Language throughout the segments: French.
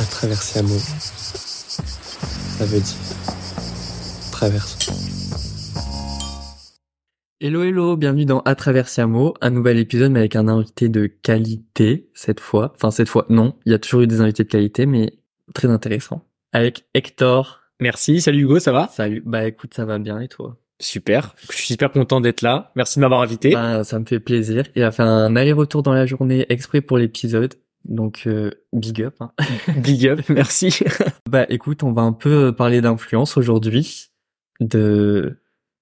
À traverser un mot, ça veut dire traverse. Hello hello, bienvenue dans À travers Siamo, un nouvel épisode mais avec un invité de qualité cette fois. Enfin cette fois, non, il y a toujours eu des invités de qualité mais très intéressant. Avec Hector. Merci, salut Hugo, ça va? Salut, bah écoute ça va bien et toi? Super, je suis super content d'être là. Merci de m'avoir invité. Bah, ça me fait plaisir. Il a fait un aller-retour dans la journée exprès pour l'épisode. Donc euh, big up. Hein. Big up, merci. bah écoute, on va un peu parler d'influence aujourd'hui de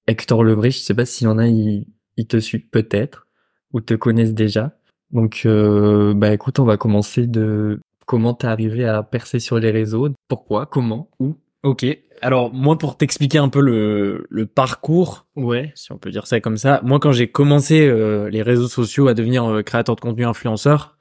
Hector Levry. Je sais pas s'il y en a, ils, ils te suivent peut-être ou te connaissent déjà. Donc euh, bah écoute, on va commencer de comment t'es arrivé à percer sur les réseaux, pourquoi, comment, où. Ok, alors moi pour t'expliquer un peu le, le parcours, Ouais. si on peut dire ça comme ça, moi quand j'ai commencé euh, les réseaux sociaux à devenir euh, créateur de contenu influenceur,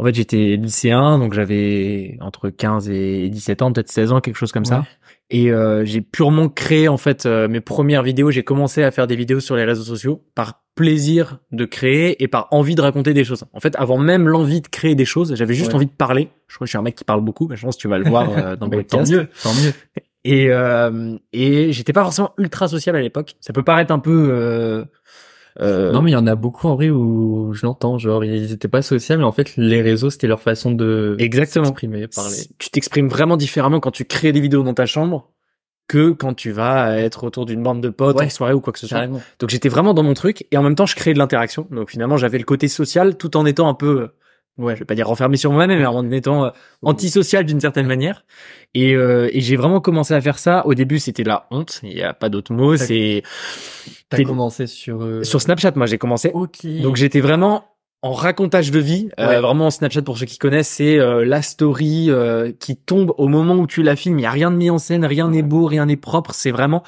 en fait j'étais lycéen, donc j'avais entre 15 et 17 ans, peut-être 16 ans, quelque chose comme ça. Ouais. Et euh, j'ai purement créé en fait euh, mes premières vidéos. J'ai commencé à faire des vidéos sur les réseaux sociaux par plaisir de créer et par envie de raconter des choses. En fait, avant même l'envie de créer des choses, j'avais juste Ouais. envie de parler. Je crois que je suis un mec qui parle beaucoup. mais Je pense que tu vas le voir euh, dans le Bah, tant mieux, tant mieux. Et euh, et j'étais pas forcément ultra sociable à l'époque. Ça peut paraître un peu euh, Non mais il y en a beaucoup en vrai où je l'entends, genre ils étaient pas sociaux mais en fait les réseaux c'était leur façon de Exactement. s'exprimer, parler. Tu t'exprimes vraiment différemment quand tu crées des vidéos dans ta chambre que quand tu vas être autour d'une bande de potes Ouais. en soirée ou quoi que ce soit. Carrément. Donc j'étais vraiment dans mon truc et en même temps je créais de l'interaction. Donc finalement j'avais le côté social tout en étant un peu, ouais, je vais pas dire renfermé sur moi-même, mais en étant euh, antisocial d'une certaine manière. Et, euh, et j'ai vraiment commencé à faire ça. Au début c'était la honte, il y a pas d'autre mot. C'est T'as commencé sur euh, sur Snapchat moi j'ai commencé. Ok. Donc j'étais vraiment en racontage de vie. Euh, vraiment Snapchat pour ceux qui connaissent, c'est euh, la story euh, qui tombe au moment où tu la filmes. Il y a rien de mis en scène, rien n'est beau, rien n'est propre. C'est vraiment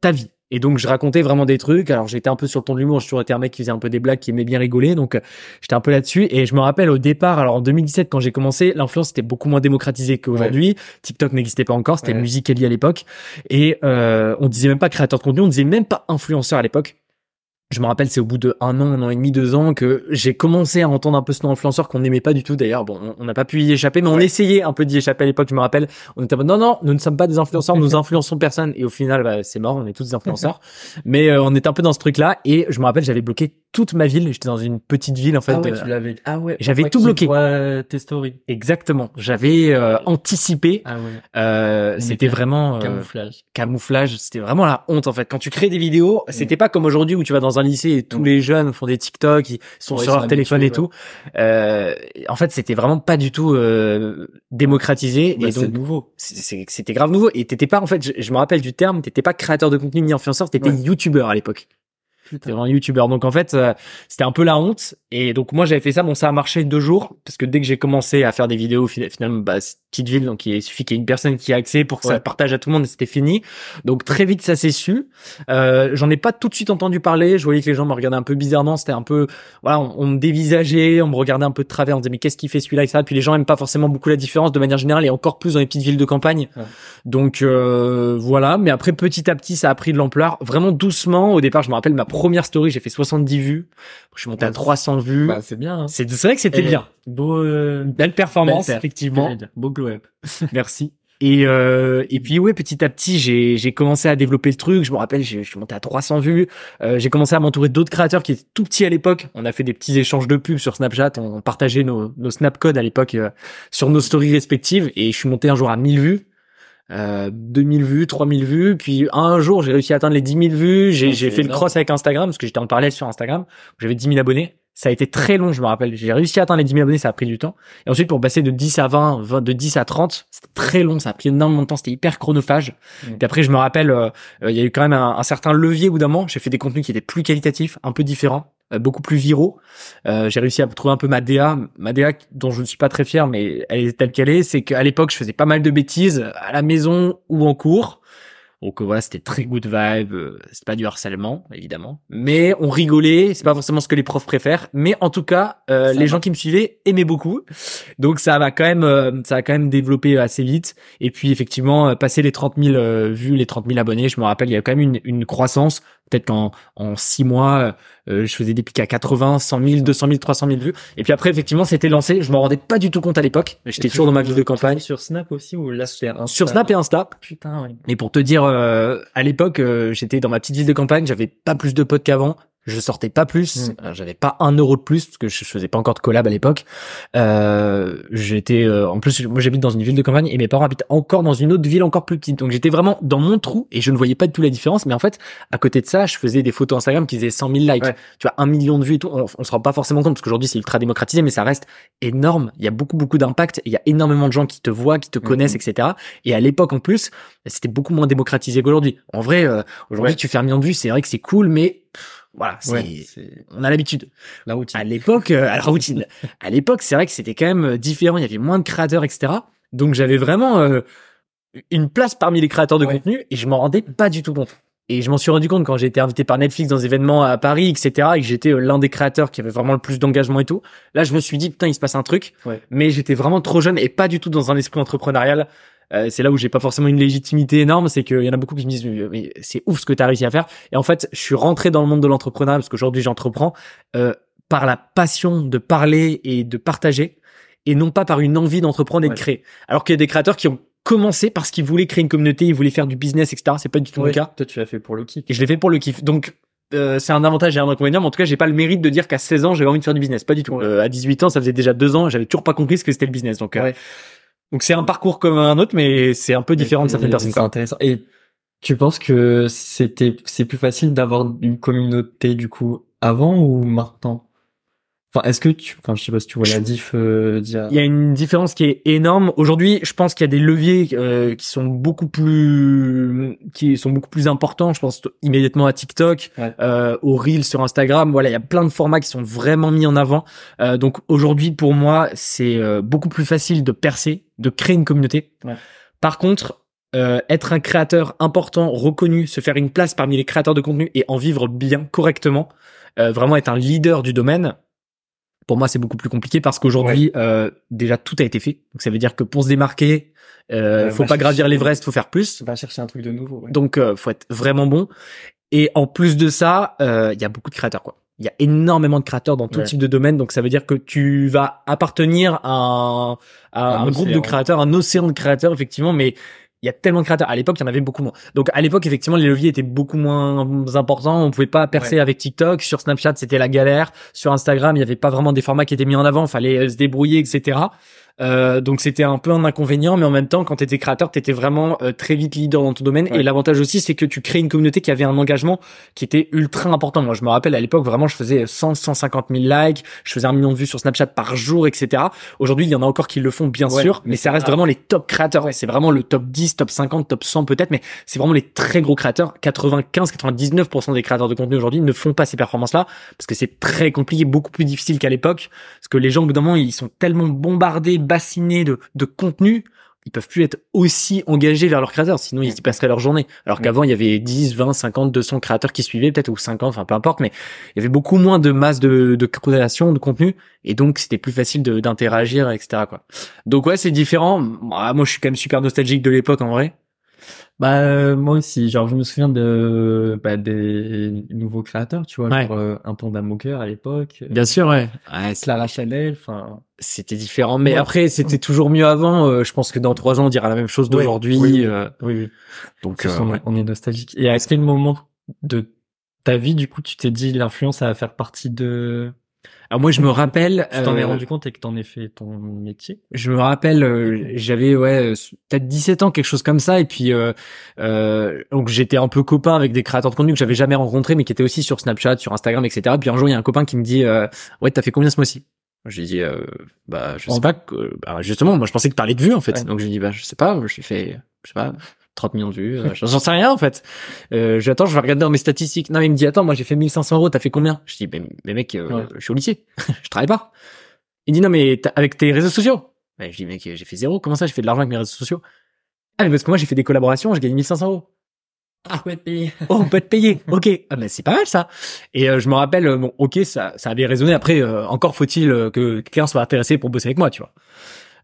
ta vie. Et donc je racontais vraiment des trucs. Alors j'étais un peu sur le ton de l'humour. J'ai toujours été un mec qui faisait un peu des blagues, qui aimait bien rigoler. Donc euh, j'étais un peu là-dessus. Et je me rappelle au départ, alors en 2017 quand j'ai commencé, l'influence était beaucoup moins démocratisée qu'aujourd'hui. TikTok n'existait pas encore. C'était Ouais. Musical.ly à l'époque. Et euh, on disait même pas créateur de contenu, on disait même pas influenceur à l'époque. Je me rappelle, c'est au bout de un an, un an et demi, deux ans que j'ai commencé à entendre un peu ce nom influenceur qu'on n'aimait pas du tout. D'ailleurs, bon, on- n'a pas pu y échapper, mais on essayait un peu d'y échapper à l'époque. Je me rappelle, on était en mode, non, non, nous ne sommes pas des influenceurs, nous influençons personne. Et au final, bah, c'est mort, on est tous des influenceurs. mais euh, on était un peu dans ce truc-là. Et je me rappelle, j'avais bloqué toute ma ville. J'étais dans une petite ville, en fait. ah ouais, de- tu l'avais. Ah ouais. J'avais tout bloqué. euh, tes stories? Exactement. J'avais euh, anticipé. Ah ouais. Euh, c'était vraiment euh, Camouflage. camouflage, c'était vraiment la honte en fait. Quand tu crées des vidéos, c'était pas comme aujourd'hui où tu vas dans un lycée et tous Mm. les jeunes font des TikTok, ils sont Ouais, sur ils leur téléphone et tout. Euh, en fait, c'était vraiment pas du tout euh, démocratisé Bah, et donc nouveau. c'était grave nouveau. Et t'étais pas en fait, je, je me rappelle du terme, t'étais pas créateur de contenu ni influenceur, t'étais youtubeur à l'époque. T'étais vraiment youtubeur. Donc en fait, euh, c'était un peu la honte. Et donc moi j'avais fait ça. Bon, ça a marché deux jours parce que dès que j'ai commencé à faire des vidéos, fina- finalement, bah, c'est une petite ville, donc il suffit qu'il y ait une personne qui ait accès pour que ça partage à tout le monde et c'était fini. Donc très vite ça s'est su. Euh, J'en ai pas tout de suite entendu parler. Je voyais que les gens me regardaient un peu bizarrement. C'était un peu, voilà, on, on me dévisageait, on me regardait un peu de travers. On me disait mais qu'est-ce qu'il fait celui-là et ça. Puis les gens aiment pas forcément beaucoup la différence de manière générale et encore plus dans les petites villes de campagne. Ouais. Donc euh, voilà. Mais après petit à petit ça a pris de l'ampleur. Vraiment doucement. Au départ je me rappelle ma première story j'ai fait 70 vues. Je suis monté à Ouais. 300 vues. Bah c'est bien. Hein. c'est vrai que c'était bien. Beau. Euh... Belle performance belle effectivement. Beau glow up. Merci. Et euh, et puis ouais, petit à petit, j'ai j'ai commencé à développer le truc. Je me rappelle, je suis monté à 300 vues. Euh, j'ai commencé à m'entourer d'autres créateurs qui étaient tout petits à l'époque. On a fait des petits échanges de pubs sur Snapchat. On partageait nos nos snap codes à l'époque euh, sur nos stories respectives. Et je suis monté un jour à 1000 vues. Euh, 2000 vues, 3000 vues, puis un jour j'ai réussi à atteindre les 10 000 vues, j'ai fait le cross avec Instagram, parce que j'étais en parallèle sur Instagram, j'avais 10 000 abonnés, ça a été très long je me rappelle, j'ai réussi à atteindre les 10 000 abonnés, ça a pris du temps, et ensuite, pour passer de 10 à 20, 20 de 10 à 30, c'était très long, ça a pris énormément de temps, c'était hyper chronophage. Mm. Puis après, je me rappelle, euh, euh, il y a eu quand même un, un certain levier au bout d'un moment. J'ai fait des contenus qui étaient plus qualitatifs, un peu différents, beaucoup plus viraux. Euh, j'ai réussi à trouver un peu ma DA, ma DA dont je ne suis pas très fier, mais elle est telle qu'elle est. C'est qu'à l'époque, je faisais pas mal de bêtises à la maison ou en cours. Donc euh, voilà, c'était très good vibe, euh, c'est pas du harcèlement évidemment, mais on rigolait, c'est pas forcément ce que les profs préfèrent, mais en tout cas, euh, les va. gens qui me suivaient aimaient beaucoup. Donc ça va quand même euh, ça a quand même développé assez vite et puis effectivement euh, passer les 30 000 euh, vues, les 30 000 abonnés, je me rappelle, il y a quand même une, une croissance Peut-être qu'en en six mois, euh, je faisais des pics à 80, 100 000, 200 000, 300 000 vues. Et puis après, effectivement, c'était lancé. Je m'en rendais pas du tout compte à l'époque. J'étais toujours dans ma ville de campagne. Sur Snap aussi ou là c'est un Sur Snap et Insta. Putain, ouais. Mais pour te dire, euh, à l'époque, euh, j'étais dans ma petite ville de campagne, j'avais pas plus de potes qu'avant. Je sortais pas plus, Mm. euh, j'avais pas un euro de plus parce que je, faisais pas encore de collab à l'époque. Euh, j'étais, euh, en plus, moi j'habite dans une ville de campagne et mes parents habitent encore dans une autre ville encore plus petite. Donc j'étais vraiment dans mon trou et je ne voyais pas du tout la différence. Mais en fait, à côté de ça, je faisais des photos Instagram qui faisaient 100 000 likes, Ouais. tu vois, un million de vues et tout. On, on se rend pas forcément compte parce qu'aujourd'hui c'est ultra démocratisé, mais ça reste énorme. Il y a beaucoup beaucoup d'impact. Il y a énormément de gens qui te voient, qui te connaissent, etc. Et à l'époque en plus, c'était beaucoup moins démocratisé qu'aujourd'hui. En vrai, euh, aujourd'hui Ouais. tu fais un million de vues, c'est vrai que c'est cool, mais voilà, c'est, Ouais, on a l'habitude. la routine. À l'époque, euh, à la routine. à l'époque, c'est vrai que c'était quand même euh, différent. Il y avait moins de créateurs, etc. Donc j'avais vraiment euh, une place parmi les créateurs de Ouais. contenu et je m'en rendais pas du tout compte. Et je m'en suis rendu compte quand j'ai été invité par Netflix dans des événements à Paris, etc. Et que j'étais euh, l'un des créateurs qui avait vraiment le plus d'engagement et tout. Là, je me suis dit putain, il se passe un truc. Ouais. Mais j'étais vraiment trop jeune et pas du tout dans un esprit entrepreneurial. Euh, c'est là où j'ai pas forcément une légitimité énorme, c'est qu'il y en a beaucoup qui me disent mais- c'est ouf ce que tu as réussi à faire. Et en fait, je suis rentré dans le monde de l'entrepreneuriat parce qu'aujourd'hui j'entreprends euh, par la passion de parler et de partager et non pas par une envie d'entreprendre et Ouais. de créer. Alors qu'il y a des créateurs qui ont commencé parce qu'ils voulaient créer une communauté, ils voulaient faire du business, etc. C'est pas du tout Ouais. le cas. Toi, tu l'as fait pour le kiff. Et je l'ai fait pour le kiff. Donc euh, c'est un avantage et un inconvénient, mais en tout cas, j'ai pas le mérite de dire qu'à 16 ans, j'avais envie de faire du business. Pas du tout. Ouais. Euh, à 18 ans, ça faisait déjà deux ans, j'avais toujours pas compris ce que c'était le business. Donc, euh, Ouais. Donc c'est un parcours comme un autre, mais c'est un peu différent de certaines personnes. C'est intéressant. Et tu penses que c'était, c'est plus facile d'avoir une communauté du coup avant ou maintenant? Enfin, est-ce que tu, enfin, je sais pas si tu vois la diff euh, Il y a une différence qui est énorme. Aujourd'hui, je pense qu'il y a des leviers euh, qui sont beaucoup plus qui sont beaucoup plus importants. Je pense immédiatement à TikTok, Ouais. euh, au Reel sur Instagram. Voilà, il y a plein de formats qui sont vraiment mis en avant. Euh, donc aujourd'hui, pour moi, c'est euh, beaucoup plus facile de percer, de créer une communauté. Ouais. Par contre, euh, être un créateur important, reconnu, se faire une place parmi les créateurs de contenu et en vivre bien, correctement, euh, vraiment être un leader du domaine. Pour moi, c'est beaucoup plus compliqué parce qu'aujourd'hui, euh, déjà tout a été fait. Donc ça veut dire que pour se démarquer, euh, Euh, faut pas gravir chercher- l'Everest, faut faire plus. Va chercher un truc de nouveau. ouais. Donc euh, faut être vraiment bon. Et en plus de ça, euh, il y a beaucoup de créateurs quoi. Il y a énormément de créateurs dans tout Ouais. type de domaine, donc ça veut dire que tu vas appartenir à un, à Un un groupe de créateurs, un océan de créateurs effectivement, mais il y a tellement de créateurs. À l'époque, il y en avait beaucoup moins. Donc à l'époque, effectivement, les leviers étaient beaucoup moins importants. On pouvait pas percer Ouais. avec TikTok. Sur Snapchat, c'était la galère. Sur Instagram, il y avait pas vraiment des formats qui étaient mis en avant. Fallait euh, se débrouiller, etc. Euh, donc c'était un peu un inconvénient, mais en même temps, quand tu étais créateur, tu étais vraiment euh, très vite leader dans ton domaine. Ouais. Et l'avantage aussi, c'est que tu crées une communauté qui avait un engagement qui était ultra important. Moi, je me rappelle à l'époque, vraiment, je faisais 100, 150 000 likes, je faisais un million de vues sur Snapchat par jour, etc. Aujourd'hui, il y en a encore qui le font, bien Ouais, sûr, mais mais ça reste vraiment les top créateurs. Ouais, c'est vraiment le top 10, top 50, top 100 peut-être, mais c'est vraiment les très gros créateurs. 95, 99% des créateurs de contenu aujourd'hui ne font pas ces performances-là parce que c'est très compliqué, beaucoup plus difficile qu'à l'époque. Parce que les gens, au bout d'un moment, ils sont tellement bombardés, bassinés de, de contenu, ils peuvent plus être aussi engagés vers leurs créateurs, sinon ils y passeraient leur journée. Alors Mm. qu'avant, il y avait 10, 20, 50, 200 créateurs qui suivaient, peut-être, ou 50, enfin peu importe, mais il y avait beaucoup moins de masse de, de création, de contenu, et donc c'était plus facile de- d'interagir, etc. Quoi. Donc ouais, c'est différent. Moi, je suis quand même super nostalgique de l'époque, en vrai. Bah euh, moi aussi, genre je me souviens de bah, des nouveaux créateurs, tu vois, Ouais. genre euh, un panda moqueur à l'époque, Bien sûr, ouais. ouais Clara Chanel, enfin c'était différent, mais Ouais. après, c'était toujours mieux avant. Euh, je pense que dans trois ans, on dira la même chose d'aujourd'hui. Oui, oui. euh, oui oui. donc, euh, ouais. on est nostalgique. Et à quel moment de ta vie, du coup, tu t'es dit l'influence, ça va faire partie de. Alors moi, je me rappelle. Tu t'en es euh, rendu compte et que t'en es fait ton métier? Je me rappelle, euh, j'avais ouais peut-être 17 ans, quelque chose comme ça, et puis euh, euh, donc j'étais un peu copain avec des créateurs de contenu que j'avais jamais rencontrés, mais qui étaient aussi sur Snapchat, sur Instagram, etc. Puis un jour, il y a un copain qui me dit, euh, ouais, t'as fait combien ce mois-ci? Je lui dis, euh, bah je sais En- pas. que- bah, justement, moi je pensais que tu parlais de vues en fait, Ouais. donc je lui dis, bah je sais pas, je fait, je sais pas. 30 millions de vues, euh, j'en sais rien en fait. Euh, j'attends, je vais regarder dans mes statistiques. Non, il me dit attends, moi j'ai fait 1500 euros, t'as fait combien? Je dis mais, mais mec, euh, Ouais. je suis au lycée, je travaille pas. Il dit non mais avec tes réseaux sociaux. Ouais, je dis mec, j'ai fait zéro. Comment ça, j'ai fait de l'argent avec mes réseaux sociaux? Ah mais parce que moi j'ai fait des collaborations, j'ai gagné 1500 euros. Ah ouais, payé. Oh, on peut te payer. Ok. Ah mais c'est pas mal ça. Et euh, je me rappelle, euh, bon, ok, ça, ça avait résonné. Après, euh, encore faut-il euh, que quelqu'un soit intéressé pour bosser avec moi, tu vois.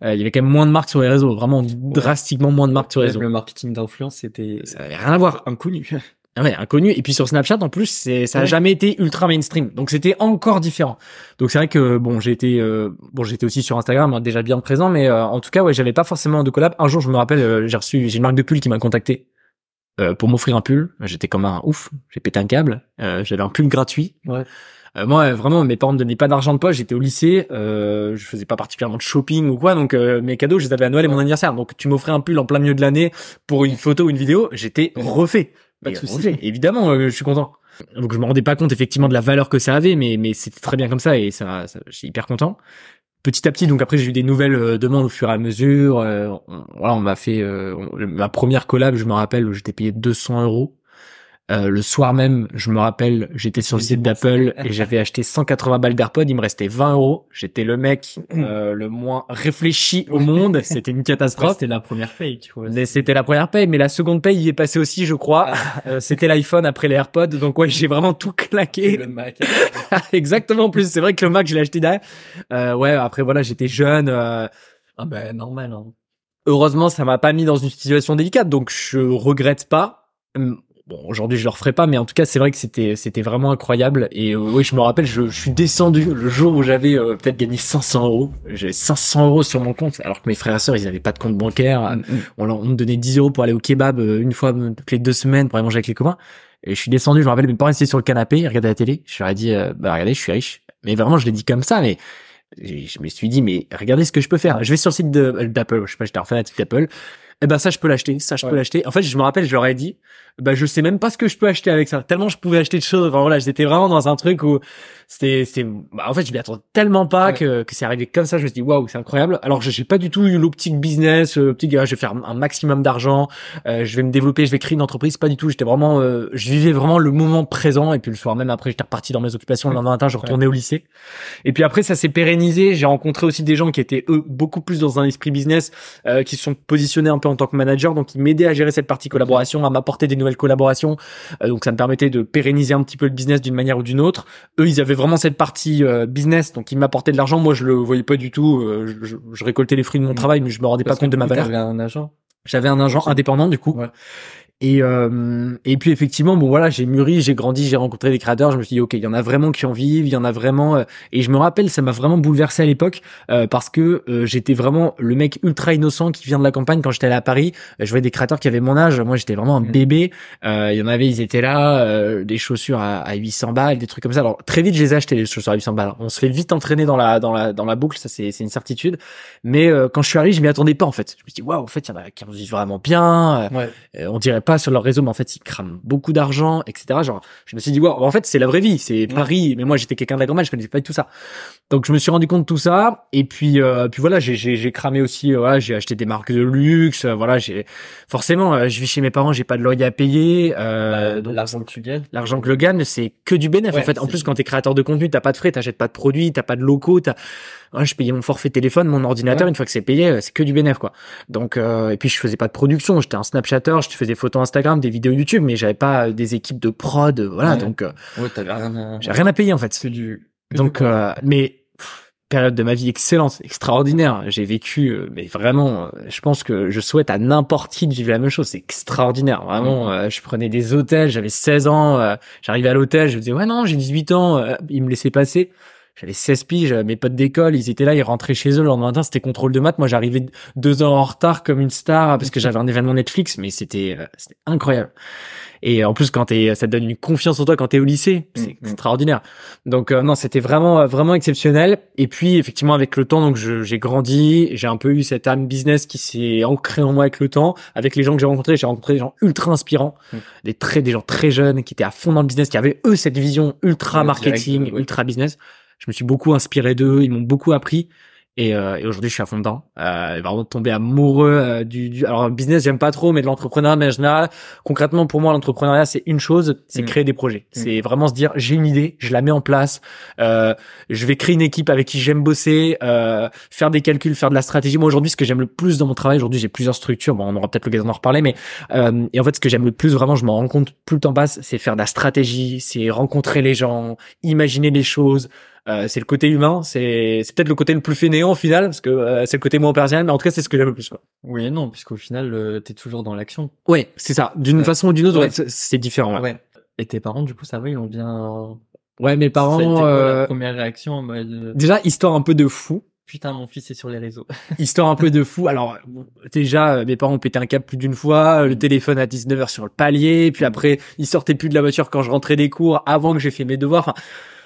Euh, il y avait quand même moins de marques sur les réseaux, vraiment drastiquement moins de marques sur les réseaux. le marketing d'influence, c'était Ça avait rien à voir. inconnu. Ah ouais, inconnu. Et puis sur Snapchat, en plus, c'est, ça a Ouais. jamais été ultra mainstream. Donc c'était encore différent. Donc c'est vrai que bon, j'ai été, euh, bon, j'étais aussi sur Instagram, hein, déjà bien présent, mais euh, en tout cas, ouais, j'avais pas forcément de collab. Un jour, je me rappelle, euh, j'ai reçu, j'ai une marque de pull qui m'a contacté euh, pour m'offrir un pull. J'étais comme un ouf. J'ai pété un câble. Euh, j'avais un pull gratuit. Ouais. Euh, moi, euh, vraiment, mes parents me donnaient pas d'argent de poche. J'étais au lycée. Euh, je faisais pas particulièrement de shopping ou quoi. Donc euh, mes cadeaux, je les avais à Noël et mon anniversaire. Donc tu m'offrais un pull en plein milieu de l'année pour une photo ou une vidéo. J'étais refait. Pas de souci. refait. Évidemment, euh, je suis content. Donc je me rendais pas compte effectivement de la valeur que ça avait, mais mais c'était très bien comme ça et ça, ça je suis hyper content. Petit à petit, donc après j'ai eu des nouvelles euh, demandes au fur et à mesure. euh, on- voilà, on m'a fait euh, on- ma première collab, je me rappelle, où j'étais payé 200 euros. Euh, le soir même, je me rappelle, j'étais sur le site d'Apple et j'avais acheté 180 balles d'AirPods, il me restait 20 euros. J'étais le mec euh, le moins réfléchi au monde. C'était une catastrophe. C'était la première paye, tu vois. Mais C'était la première paye, mais la seconde paye y est passée aussi, je crois. Euh, C'était l'iPhone après les AirPods, donc ouais, j'ai vraiment tout claqué. le Mac. Exactement. En plus, c'est vrai que le Mac, je l'ai acheté derrière. Euh, ouais, après voilà, j'étais jeune. euh, ah ben, normal, hein. heureusement, ça m'a pas mis dans une situation délicate, donc je regrette pas. Bon, aujourd'hui, je le referai pas, mais en tout cas, c'est vrai que c'était c'était vraiment incroyable. Et euh, oui, je me rappelle, je, je suis descendu le jour où j'avais euh, peut-être gagné 500 euros. J'avais 500 euros sur mon compte, alors que mes frères et sœurs, ils avaient pas de compte bancaire. On, leur- on me donnait 10 euros pour aller au kebab euh, une fois toutes les deux semaines pour aller manger avec les copains. Et je suis descendu, je me rappelle, mes parents étaient sur le canapé, ils regardaient la télé. Je leur ai dit, euh, bah regardez, je suis riche. Mais vraiment, je l'ai dit comme ça, mais je me suis dit, mais regardez ce que je peux faire. Je vais sur le site de- d'Apple, je sais pas, j'étais en fanatique d'Apple. Eh ben ça, je peux l'acheter, ça, je peux l'acheter. En fait, je me rappelle, je leur ai dit, bah je sais même pas ce que je peux acheter avec ça. Tellement je pouvais acheter de choses. Enfin voilà, j'étais vraiment dans un truc où c'était, c'était, bah, en fait, je m'y attendais tellement pas Ouais. que, que c'est arrivé comme ça. Je me suis dit, waouh, c'est incroyable. Alors, je j'ai pas du tout eu l'optique business, euh, optique, ah, je vais faire un maximum d'argent, euh, je vais me développer, je vais créer une entreprise. Pas du tout. J'étais vraiment, euh, je vivais vraiment le moment présent. Et puis le soir même après, j'étais reparti dans mes occupations. Le lendemain matin, je retournais au lycée. Et puis après, ça s'est pérennisé. J'ai rencontré aussi des gens qui étaient eux beaucoup plus dans un esprit business, euh, qui se sont positionnés un peu en tant que manager, donc ils m'aidaient à gérer cette partie collaboration, à m'apporter des nouvelles collaborations. Euh, donc ça me permettait de pérenniser un petit peu le business d'une manière ou d'une autre. Eux, ils avaient vraiment cette partie euh, business, donc ils m'apportaient de l'argent. Moi, je le voyais pas du tout. Euh, je, je- je récoltais les fruits de mon travail, mais je me rendais Parce pas compte de ma valeur. t'avais un agent. J'avais un agent indépendant du coup. Ouais. Et euh, et puis effectivement bon voilà j'ai mûri j'ai grandi j'ai rencontré des créateurs. Je me suis dit ok il y en a vraiment qui en vivent il y en a vraiment euh, et je me rappelle ça m'a vraiment bouleversé à l'époque euh, parce que euh, j'étais vraiment le mec ultra innocent qui vient de la campagne. Quand j'étais allé à Paris euh, je voyais des créateurs qui avaient mon âge. Moi j'étais vraiment un Mhm. bébé. Euh, il y en avait ils étaient là euh, des chaussures à, à 800 balles des trucs comme ça. Alors très vite je les ai achetés les chaussures à 800 balles. On se fait vite entraîner dans la dans la dans la boucle ça c'est c'est une certitude. Mais euh, quand je suis arrivé je m'y attendais pas en fait. Je me suis dit waouh en fait il y en a qui en vivent vraiment bien Ouais. on dirait pas sur leur réseau, mais en fait, ils crament beaucoup d'argent, etc. Genre, je me suis dit, wow, en fait, c'est la vraie vie, c'est Paris. Mais moi, j'étais quelqu'un de la campagne, je connaissais pas tout ça. Donc, je me suis rendu compte de tout ça. Et puis, euh, puis voilà, j'ai, j'ai, j'ai cramé aussi, euh, voilà, j'ai acheté des marques de luxe, euh, voilà, j'ai, forcément, je vis chez mes parents, j'ai pas de loyer à payer, euh, donc, L'argent que tu gagnes. L'argent que le gagne, c'est que du bénéfice. Ouais, en fait, en plus, quand t'es créateur de contenu, t'as pas de frais, t'achètes pas de produits, t'as pas de locaux, t'as, ouais, je payais mon forfait téléphone, mon ordinateur, Ouais. une fois que c'est payé, c'est que du bénéfice, quoi. Donc, euh, et puis je faisais pas de production, j'étais un Snapchatter, je faisais des photos Instagram, des vidéos YouTube, mais j'avais pas euh, des équipes de prod, euh, voilà, Ouais. donc, euh, Ouais, rien à... j'ai rien à payer, en fait. C'est du... Donc, euh, mais période de ma vie excellente, extraordinaire. J'ai vécu, mais vraiment, je pense que je souhaite à n'importe qui de vivre la même chose. C'est extraordinaire, vraiment. euh, je prenais des hôtels, j'avais 16 ans, euh, j'arrivais à l'hôtel, je me disais ouais non, j'ai 18 ans, euh, ils me laissaient passer. J'avais 16 piges, euh, mes potes d'école, ils étaient là, ils rentraient chez eux le lendemain matin, c'était contrôle de maths. Moi, j'arrivais deux heures en retard comme une star parce que j'avais un événement Netflix, mais c'était euh, c'était incroyable. Et en plus, quand t'es, ça te donne une confiance en toi quand t'es au lycée, c'est Mhm. extraordinaire. Donc euh, non, c'était vraiment euh, vraiment exceptionnel. Et puis effectivement avec le temps, donc j'ai grandi, j'ai un peu eu cette âme business qui s'est ancrée en moi avec le temps. Avec les gens que j'ai rencontrés, j'ai rencontré des gens ultra inspirants, Mhm. des très des gens très jeunes qui étaient à fond dans le business, qui avaient eux cette vision ultra marketing, direct, ouais. ultra business. Je me suis beaucoup inspiré d'eux, ils m'ont beaucoup appris. Et, euh, et aujourd'hui, je suis à fond dedans. Euh, vraiment tombé amoureux euh, du, du. Alors, business, j'aime pas trop, mais de l'entrepreneuriat, mais en général, concrètement, pour moi, l'entrepreneuriat, c'est une chose, c'est Mm. créer des projets. Mm. C'est vraiment se dire, j'ai une idée, je la mets en place, euh, je vais créer une équipe avec qui j'aime bosser, euh, faire des calculs, faire de la stratégie. Moi, aujourd'hui, ce que j'aime le plus dans mon travail, aujourd'hui, j'ai plusieurs structures. Bon, on aura peut-être l'occasion d'en reparler, mais euh, et en fait, ce que j'aime le plus, vraiment, je m'en rends compte, plus le temps passe, c'est faire de la stratégie, c'est rencontrer les gens, imaginer les choses, Euh, c'est le côté humain, c'est c'est peut-être le côté le plus fainéant au final parce que euh, c'est le côté moins personnel, mais en tout cas c'est ce que j'aime le plus. Quoi. Oui et non, puisqu'au final, euh, t'es toujours dans l'action. Ouais, c'est ça. D'une Ouais. façon ou d'une autre, Ouais. ouais, c'est- différent. Ouais. Et tes parents, du coup, ça va, ils ont bien... Ouais, mes Ça a été parents. quoi, euh, la première réaction en mode... euh, Déjà, histoire un peu de fou. Putain, mon fils est sur les réseaux. Histoire un peu de fou. Alors, déjà, euh, mes parents ont pété un câble plus d'une fois, euh, le téléphone à 19h sur le palier, puis après, ils sortaient plus de la voiture quand je rentrais des cours, avant que j'ai fait mes devoirs. Enfin,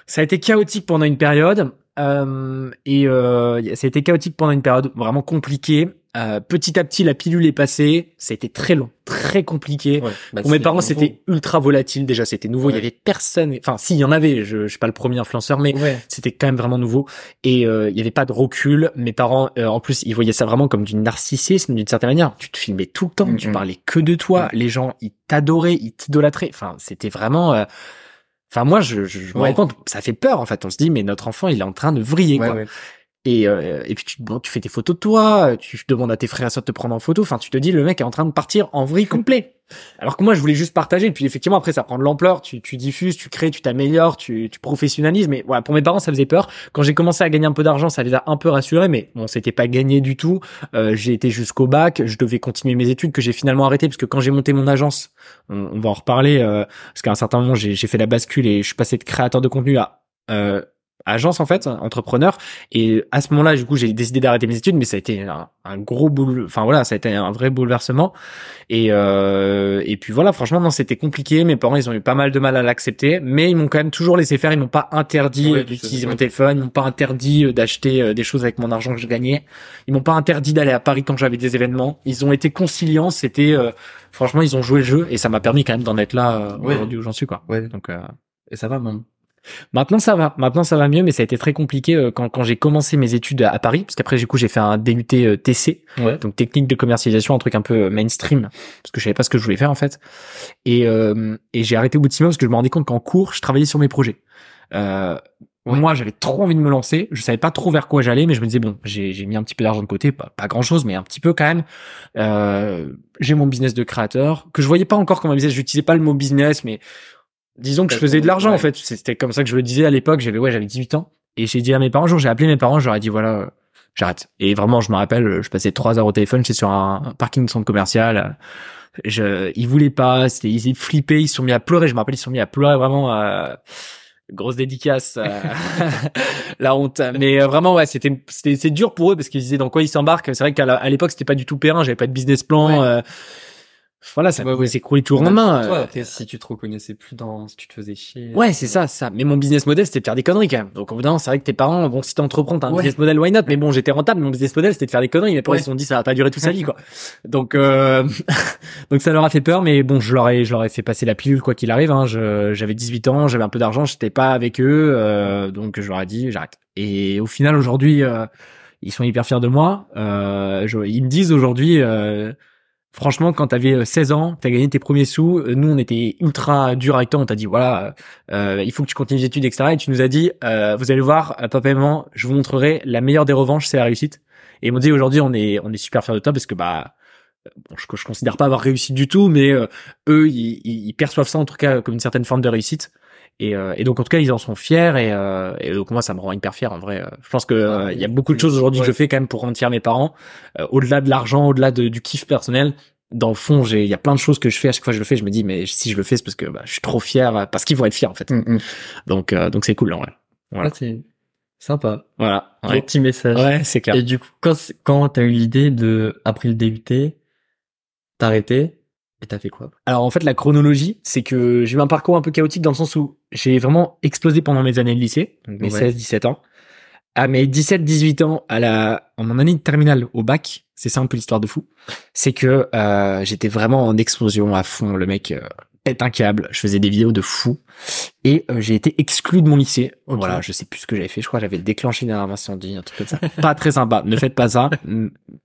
ça a été chaotique pendant une période. Euh, et euh, ça a été chaotique pendant une période vraiment compliquée. Euh, petit à petit, la pilule est passée. Ça a été très long, très compliqué. Bah, Pour mes parents, c'était ultra volatile. Déjà, c'était nouveau. Il y avait personne. Enfin, si, il y en avait. Je, je suis pas le premier influenceur, mais Ouais. c'était quand même vraiment nouveau et euh, il y avait pas de recul mes parents euh, en plus ils voyaient ça vraiment comme du narcissisme d'une certaine manière tu te filmais tout le temps tu Mhm. parlais que de toi les gens ils t'adoraient ils t'idolâtraient enfin c'était vraiment euh, enfin moi je, je, je me rends compte ça fait peur en fait. On se dit mais notre enfant il est en train de vriller Ouais, quoi. ouais. Et euh, et puis tu bon, tu fais des photos de toi tu demandes à tes frères et sœurs de te prendre en photo enfin tu te dis le mec est en train de partir en vrille complet alors que moi, je voulais juste partager. Et puis effectivement, après, ça prend de l'ampleur. Tu, tu diffuses, tu crées, tu t'améliores, tu, tu professionnalises. Mais voilà, pour mes parents, ça faisait peur. Quand j'ai commencé à gagner un peu d'argent, ça les a un peu rassurés. Mais bon, c'était pas gagné du tout. Euh, j'ai été jusqu'au bac. Je devais continuer mes études que j'ai finalement arrêté parce que quand j'ai monté mon agence, on, on va en reparler. euh, parce qu'à un certain moment, j'ai j'ai fait la bascule et je suis passé de créateur de contenu à euh, agence en fait, entrepreneur. Et à ce moment-là, du coup, j'ai décidé d'arrêter mes études, mais ça a été un, un gros boule. Enfin voilà, ça a été un vrai bouleversement. Et euh, et puis voilà, franchement, non, c'était compliqué. Mes parents, ils ont eu pas mal de mal à l'accepter, mais ils m'ont quand même toujours laissé faire. Ils m'ont pas interdit Ouais, euh, d'utiliser mon téléphone. Ils m'ont pas interdit euh, d'acheter euh, des choses avec mon argent que je gagnais. Ils m'ont pas interdit d'aller à Paris quand j'avais des événements. Ils ont été conciliants. C'était euh, franchement, ils ont joué le jeu et ça m'a permis quand même d'en être là euh, Ouais. aujourd'hui où j'en suis quoi. Ouais. Donc euh, Et ça va, même. Maintenant ça va, maintenant ça va mieux, mais ça a été très compliqué euh, quand, quand j'ai commencé mes études à, à Paris, parce qu'après du coup j'ai fait un DUT euh, TC, Ouais. donc technique de commercialisation, un truc un peu euh, mainstream, parce que je savais pas ce que je voulais faire en fait, et, euh, et j'ai arrêté au bout de six mois parce que je me rendais compte qu'en cours je travaillais sur mes projets. Euh, Ouais. Moi j'avais trop envie de me lancer, je savais pas trop vers quoi j'allais, mais je me disais bon j'ai j'ai mis un petit peu d'argent de côté, pas, pas grand chose, mais un petit peu quand même. Euh, j'ai mon business de créateur que je voyais pas encore comme un business, j'utilisais pas le mot business, mais disons que je faisais de l'argent Ouais. en fait. C'était comme ça que je le disais à l'époque. J'avais ouais, j'avais 18 ans et j'ai dit à mes parents, un jour j'ai appelé mes parents, ai dit voilà, euh, j'arrête. Et vraiment, je me rappelle, je passais trois heures au téléphone, j'étais sur un, un parking de centre commercial. euh, Je, ils voulaient pas, c'était, ils flippaient, ils se sont mis à pleurer. Je me rappelle, ils se sont mis à pleurer vraiment. euh, grosse dédicace, euh, la honte. Mais euh, vraiment, ouais, c'était, c'était, c'est dur pour eux parce qu'ils disaient dans quoi ils s'embarquent. C'est vrai qu'à l'époque, c'était pas du tout périn. J'avais pas de business plan. Ouais. euh, voilà, ça Ouais, pouvait ouais. s'écrouler tout au lendemain. Toi, euh, après, si tu te reconnaissais plus dans, si tu te faisais chier. Ouais, c'est ça, ça. Mais mon business model, c'était de faire des conneries quand même. Donc au bout d'un c'est vrai que tes parents, bon, si t'entreprends, t'as un Ouais. business model, why not? Mais bon, j'étais rentable, mon business model, c'était de faire des conneries. Parents, Ouais. ils se sont dit, ça va pas durer toute sa vie, quoi. Donc, euh... donc ça leur a fait peur, mais bon, je leur ai, je leur ai fait passer la pilule quoi qu'il arrive. Hein. Je, j'avais 18 ans, j'avais un peu d'argent, j'étais pas avec eux, euh, donc je leur ai dit, j'arrête. Et au final, aujourd'hui, euh, ils sont hyper fiers de moi. Euh, je- ils me disent aujourd'hui. Euh, Franchement, quand t'avais euh, 16 ans, t'as gagné tes premiers sous, euh, nous on était ultra dur avec toi, on t'a dit voilà, euh, il faut que tu continues les études, etc. Et tu nous as dit, euh, vous allez voir, euh, papa et maman, je vous montrerai la meilleure des revanches, c'est la réussite. Et ils m'ont dit aujourd'hui, on est, on est super fiers de toi parce que bah, euh, bon, je, je considère pas avoir réussi du tout, mais euh, eux, ils- ils perçoivent ça en tout cas comme une certaine forme de réussite. Et, euh, et donc en tout cas, ils en sont fiers et, euh, et donc moi, ça me rend hyper fier en vrai. Je pense que euh, il y a beaucoup de choses aujourd'hui que je fais quand même pour rendre fier mes parents, Euh, au-delà de l'argent, au-delà de- du kiff personnel dans le fond, j'ai, il y a plein de choses que je fais. À chaque fois que je le fais, je me dis, mais si je le fais, c'est parce que bah, je suis trop fier, euh, parce qu'ils vont être fiers en fait. Mm, mm. Donc, euh, donc c'est cool, en vrai. Voilà. Ah, c'est sympa. Voilà. Ouais, petit message. ouais c'est clair. Et du coup, quand, quand t'as eu l'idée de, après le DUT, t'arrêter, et t'as fait quoi? Alors en fait, la chronologie, c'est que j'ai eu un parcours un peu chaotique dans le sens où j'ai vraiment explosé pendant mes années de lycée, donc mes Ouais. 16-17 ans. À mes 17-18 ans, à la, en mon année de terminale au bac, c'est ça un peu l'histoire de fou, c'est que euh, j'étais vraiment en explosion à fond, le mec euh, pète un câble, je faisais des vidéos de fou, et euh, j'ai été exclu de mon lycée. Voilà, je sais plus ce que j'avais fait, je crois que j'avais déclenché une alarme incendie, un truc comme ça. Pas très sympa, ne faites pas ça,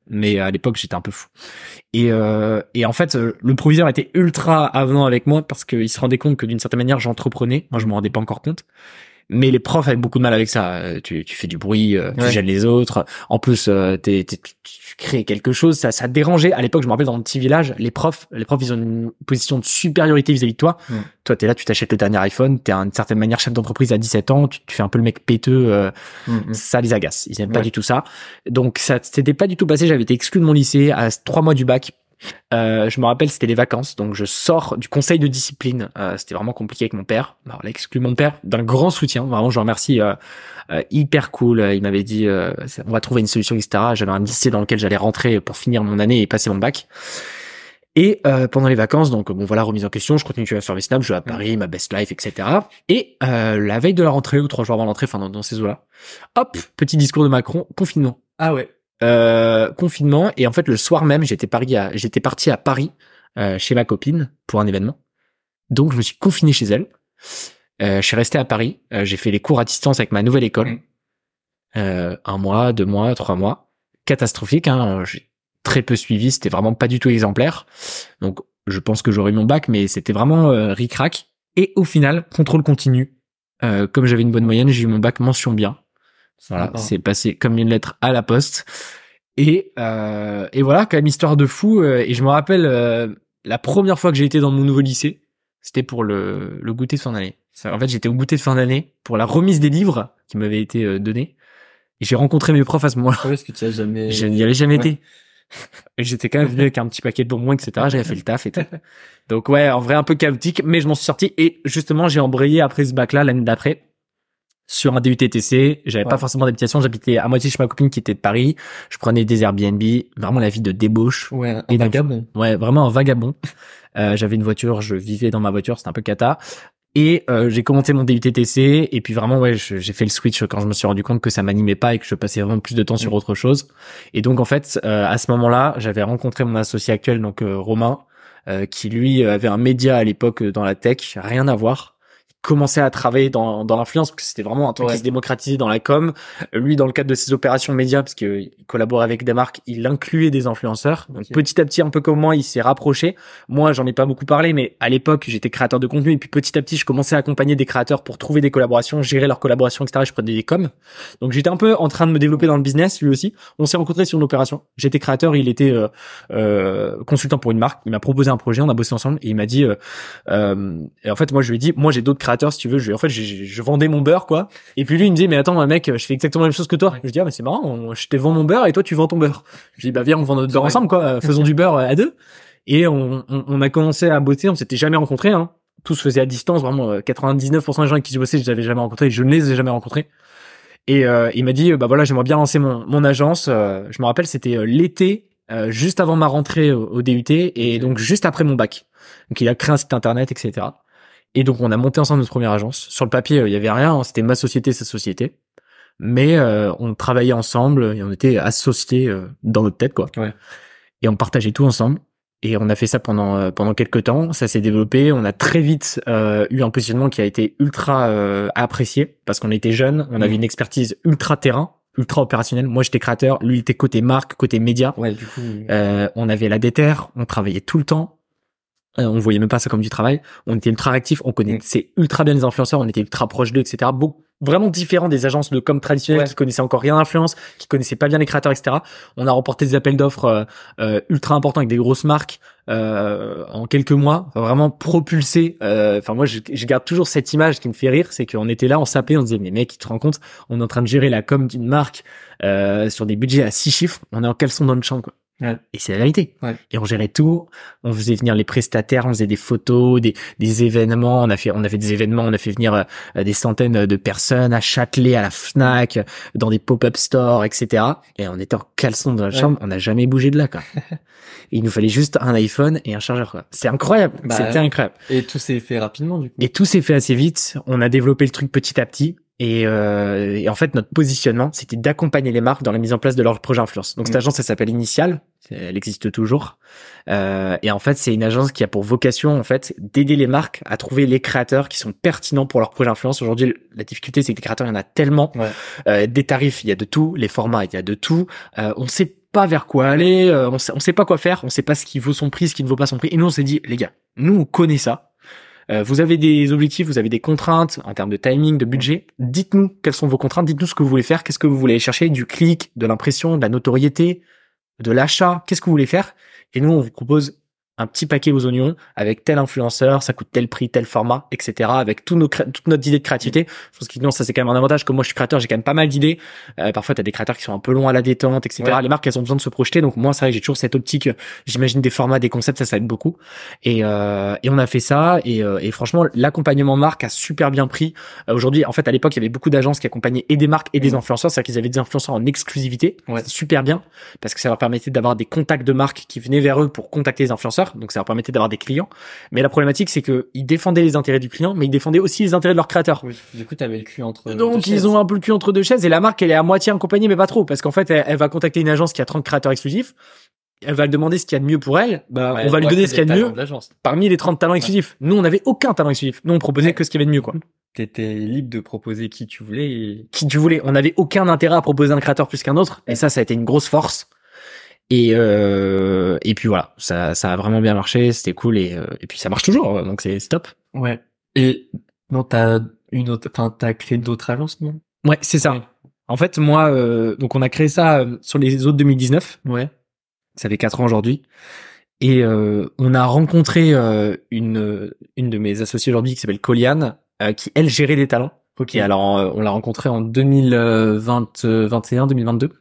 mais à l'époque j'étais un peu fou. Et, euh, et en fait, euh, le proviseur était ultra avenant avec moi parce qu'il se rendait compte que d'une certaine manière, j'entreprenais. Moi, je me rendais pas encore compte. Mais les profs avaient beaucoup de mal avec ça. Euh, Tu, tu fais du bruit, euh, tu Ouais. gênes les autres. En plus, euh, tu, tu crées quelque chose. Ça, ça dérangeait. À l'époque, je me rappelle dans mon petit village, les profs, les profs, ils ont une position de supériorité vis-à-vis de toi. Mm. Toi, t'es là, tu t'achètes le dernier iPhone. T'es d'une certaine manière chef d'entreprise à 17 ans. Tu, tu fais un peu le mec péteux. euh, Mm, ça les agace. Ils aiment pas du tout ça. Donc ça s'était pas du tout passé. J'avais été exclu de mon lycée à trois mois du bac. Euh, je me rappelle, c'était les vacances, donc je sors du conseil de discipline. Euh, c'était vraiment compliqué avec mon père. Alors, il a exclu mon père d'un grand soutien. Vraiment, je remercie. euh, euh, hyper cool. Il m'avait dit, euh, on va trouver une solution, etc. J'avais un lycée dans lequel j'allais rentrer pour finir mon année et passer mon bac. Et euh, pendant les vacances, donc bon voilà, remise en question, je continue à faire mes snaps, je vais à Paris, ma best life, etc. Et euh, la veille de la rentrée ou trois jours avant l'entrée, enfin dans ces eaux-là, hop, petit discours de Macron, confinement. Ah ouais. Euh, confinement et en fait le soir même j'étais parti à, j'étais parti à Paris euh, chez ma copine pour un événement. Donc je me suis confiné chez elle. Euh, je suis resté à Paris. Euh, j'ai fait les cours à distance avec ma nouvelle école. Mm. euh, un mois deux mois trois mois. Catastrophique hein. J'ai très peu suivi. C'était vraiment pas du tout exemplaire. Donc je pense que j'aurais eu mon bac mais c'était vraiment euh, ric-rac. Et au final contrôle continu. Euh, comme j'avais une bonne moyenne j'ai eu mon bac mention bien voilà, c'est passé comme une lettre à la poste. Et, euh, et voilà, quand même histoire de fou. euh, et je me rappelle euh, la première fois que j'ai été dans mon nouveau lycée, c'était pour le, le goûter de fin d'année. En fait, j'étais au goûter de fin d'année pour la remise des livres qui m'avaient été euh, donnés. Et j'ai rencontré mes profs à ce moment-là. Ouais, parce que tu as jamais. Je n'y avais jamais Ouais. été. J'étais quand même venu avec un petit paquet de bonbons, etc. J'avais fait le taf et tout. Donc ouais, en vrai un peu chaotique, mais je m'en suis sorti. Et justement, j'ai embrayé après ce bac-là l'année d'après sur un DUTTC. J'avais pas forcément d'habitation. J'habitais à moitié chez ma copine qui était de Paris. Je prenais des Airbnb. Vraiment la vie de débauche. Ouais, un Et vagabond. Ouais, vraiment un vagabond. Euh, j'avais une voiture, je vivais dans ma voiture, c'était un peu cata. Et euh, j'ai commenté mon DUTTC et puis vraiment ouais, j'ai fait le switch quand je me suis rendu compte que ça m'animait pas et que je passais vraiment plus de temps sur Mm. autre chose. Et donc en fait, euh, à ce moment-là, j'avais rencontré mon associé actuel donc euh, Romain euh, qui lui avait un média à l'époque euh, dans la tech, rien à voir. Commençait à travailler dans, dans l'influence parce que c'était vraiment un truc Ouais. qui se démocratisait dans la com. Lui, dans le cadre de ses opérations médias, parce qu'il collaborait avec des marques, il incluait des influenceurs. Donc petit à petit, un peu comme moi, il s'est rapproché. Moi, j'en ai pas beaucoup parlé, mais à l'époque, j'étais créateur de contenu et puis petit à petit, je commençais à accompagner des créateurs pour trouver des collaborations, gérer leurs collaborations, etc. Je prenais des coms. Donc j'étais un peu en train de me développer dans le business, lui aussi. On s'est rencontrés sur une opération. J'étais créateur, il était euh, euh, consultant pour une marque. Il m'a proposé un projet, on a bossé ensemble et il m'a dit. Euh, euh, et en fait, moi, je lui ai dit, moi, j'ai d'autres créateurs, si tu veux. Je, en fait, je vendais mon beurre, quoi. Et puis lui, il me dit, mais attends, mec, je fais exactement la même chose que toi. Je lui dis, ah, mais c'est marrant, on- je te vends mon beurre et toi, tu vends ton beurre. Je dis, bah viens, on vend notre beurre ensemble, quoi. Euh, Faisons du beurre euh, à deux. Et on, on, on a commencé à bosser. On s'était jamais rencontrés. Hein. Tout se faisait à distance. Vraiment, euh, 99% des gens avec qui je bossais, je les avais jamais rencontrés. Je ne les ai jamais rencontrés. Et euh, il m'a dit, euh, bah voilà, j'aimerais bien lancer mon, mon agence. Euh, je me rappelle, c'était euh, l'été, euh, juste avant ma rentrée au, au DUT et donc juste après mon bac. Donc il a créé un site internet, etc. Et donc on a monté ensemble notre première agence. Sur le papier, euh, il y avait rien. hein, C'était ma société, sa société. Mais euh, on travaillait ensemble et on était associés euh, dans notre tête, quoi. Ouais. Et on partageait tout ensemble. Et on a fait ça pendant euh, pendant quelques temps. Ça s'est développé. On a très vite euh, eu un positionnement qui a été ultra euh, apprécié parce qu'on était jeunes. On avait Mhm. une expertise ultra terrain, ultra opérationnelle. Moi, j'étais créateur. Lui, il était côté marque, côté média. Ouais, du coup. Euh, on avait la déterre, on travaillait tout le temps. Euh, on voyait même pas ça comme du travail. On était ultra réactif, on connaissait ultra bien les influenceurs, on était ultra proche d'eux, etc. Beaucoup, vraiment différent des agences de com traditionnelles Ouais. qui connaissaient encore rien d'influence, qui connaissaient pas bien les créateurs, etc. On a remporté des appels d'offres euh, euh, ultra importants avec des grosses marques euh, en quelques mois, vraiment propulsé. euh, Enfin moi, je, je garde toujours cette image qui me fait rire, c'est qu'on était là, on s'appelait, on disait mais mec, tu te rends compte, on est en train de gérer la com d'une marque euh, sur des budgets à six chiffres, on est en caleçon dans le champ quoi. Ouais. Et c'est la vérité. Ouais. Et on gérait tout. On faisait venir les prestataires, on faisait des photos, des, des événements. On a fait, on a fait des événements. On a fait venir euh, des centaines de personnes à Châtelet, à la Fnac, dans des pop-up stores, etc. Et on était en caleçon dans la Ouais. chambre. On n'a jamais bougé de là, quoi. Et il nous fallait juste un iPhone et un chargeur, quoi. C'est incroyable. Bah, C'était incroyable. Et tout s'est fait rapidement, du coup. Et tout s'est fait assez vite. On a développé le truc petit à petit. Et, euh, et en fait, notre positionnement, c'était d'accompagner les marques dans la mise en place de leur projet influence. Donc cette Mm. agence, elle s'appelle Initial. Elle existe toujours. Euh, et en fait, c'est une agence qui a pour vocation, en fait, d'aider les marques à trouver les créateurs qui sont pertinents pour leur projet influence. Aujourd'hui, la difficulté, c'est que les créateurs, il y en a tellement. Ouais. Euh, des tarifs, il y a de tout. Les formats, il y a de tout. Euh, on sait pas vers quoi aller. euh, on sait, on sait pas quoi faire. On sait pas ce qui vaut son prix, ce qui ne vaut pas son prix. Et nous, on s'est dit, les gars, nous, on connaît ça. Euh, vous avez des objectifs, vous avez des contraintes en termes de timing, de budget. Dites-nous quelles sont vos contraintes, dites-nous ce que vous voulez faire, qu'est-ce que vous voulez chercher, du clic, de l'impression, de la notoriété, de l'achat, qu'est-ce que vous voulez faire? Et nous, on vous propose un petit paquet aux oignons avec tel influenceur, ça coûte tel prix, tel format, etc. Avec tout nos toute notre idée de créativité. Je pense que non, ça c'est quand même un avantage. Comme moi je suis créateur, j'ai quand même pas mal d'idées. Euh, parfois, t'as des créateurs qui sont un peu longs à la détente, etc. Ouais. Les marques, elles ont besoin de se projeter. Donc moi, c'est vrai que j'ai toujours cette optique. J'imagine des formats, des concepts, ça, ça aide beaucoup. Et, euh, et on a fait ça. Et, euh, et franchement, l'accompagnement marque a super bien pris. Euh, Aujourd'hui, en fait, à l'époque, il y avait beaucoup d'agences qui accompagnaient et des marques et des Mhm. influenceurs. C'est-à-dire qu'ils avaient des influenceurs en exclusivité. Ouais. Super bien parce que ça leur permettait d'avoir des contacts de marques qui venaient vers eux pour contacter les influenceurs. Donc ça leur permettait d'avoir des clients. Mais la problématique, c'est que ils défendaient les intérêts du client, mais ils défendaient aussi les intérêts de leurs créateurs. Oui. Du coup, t'avais le cul entre. Donc deux ils chaises. ont un peu le cul entre deux chaises et la marque elle est à moitié accompagnée mais pas trop parce qu'en fait elle, elle va contacter une agence qui a 30 créateurs exclusifs, elle va lui demander ce qu'il y a de mieux pour elle, bah Ouais, on va lui donner ce qu'il y a de mieux de parmi les 30 talents exclusifs. Nous on n'avait aucun talent exclusif. Nous on proposait que ce qu'il y avait de mieux quoi. T'étais libre de proposer qui tu voulais. Et... Qui tu voulais, on n'avait aucun intérêt à proposer un créateur plus qu'un autre et ça ça a été une grosse force. Et euh, et puis voilà, ça ça a vraiment bien marché, c'était cool et euh, et puis ça marche toujours donc c'est top. Ouais. Et non, t'as une autre. Enfin, t'as créé d'autres agences, non? Ouais, c'est ça. En fait, moi, euh, donc on a créé ça euh, sur les autres 2019. Ouais. Ça fait quatre ans aujourd'hui. Et euh, on a rencontré euh, une une de mes associées aujourd'hui qui s'appelle Coliane, euh, qui elle gérait des talents. Ok. Et alors, on l'a rencontrée en 2021, 2022.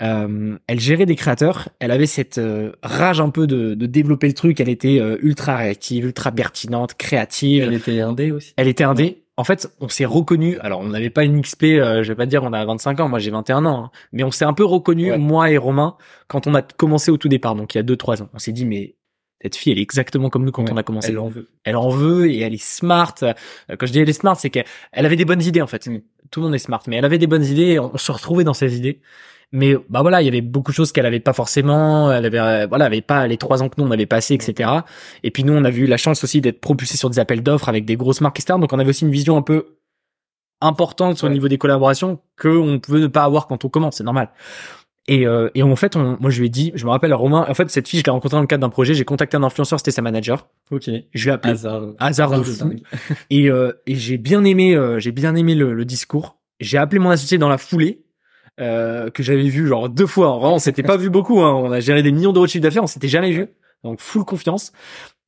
Euh, elle gérait des créateurs. Elle avait cette euh, rage un peu de, de développer le truc. Elle était euh, ultra réactive, ultra pertinente, créative. Elle était indé aussi. Elle était indé. En fait, on s'est reconnu. Alors, on n'avait pas une XP. euh, je vais pas dire on a 25 ans. Moi, j'ai 21 ans. hein. mais on s'est un peu reconnu, Ouais. moi et Romain, quand on a commencé au tout départ. Donc, il y a deux, trois ans. On s'est dit, mais cette fille, elle est exactement comme nous quand Ouais. on a commencé. Elle en veut. Elle en veut et elle est smart. Euh, Quand je dis elle est smart, c'est qu'elle elle avait des bonnes idées en fait. Tout le monde est smart, mais elle avait des bonnes idées. Et on se retrouvait dans ces idées. Mais bah voilà, il y avait beaucoup de choses qu'elle avait pas forcément. Elle avait euh, voilà, elle avait pas les trois ans que nous on avait passé, etc. Et puis nous on a eu la chance aussi d'être propulsé sur des appels d'offres avec des grosses marques externes. Donc on avait aussi une vision un peu importante au Ouais. niveau des collaborations que on pouvait ne pas avoir quand on commence. C'est normal. Et, euh, et en fait, on- moi je lui ai dit, je me rappelle Romain. En fait, cette fille, je l'ai rencontrée dans le cadre d'un projet. J'ai contacté un influenceur, c'était sa manager. Ok. Je l'ai appelé Hasard. hasard de de fou. dingue. Et, euh, et j'ai bien aimé, euh, j'ai bien aimé le, le discours. J'ai appelé mon associé dans la foulée, euh, que j'avais vu genre deux fois. Vraiment, on s'était pas vu beaucoup. Hein. On a géré des millions d'euros de chiffre d'affaires, on s'était jamais vu. Donc full confiance.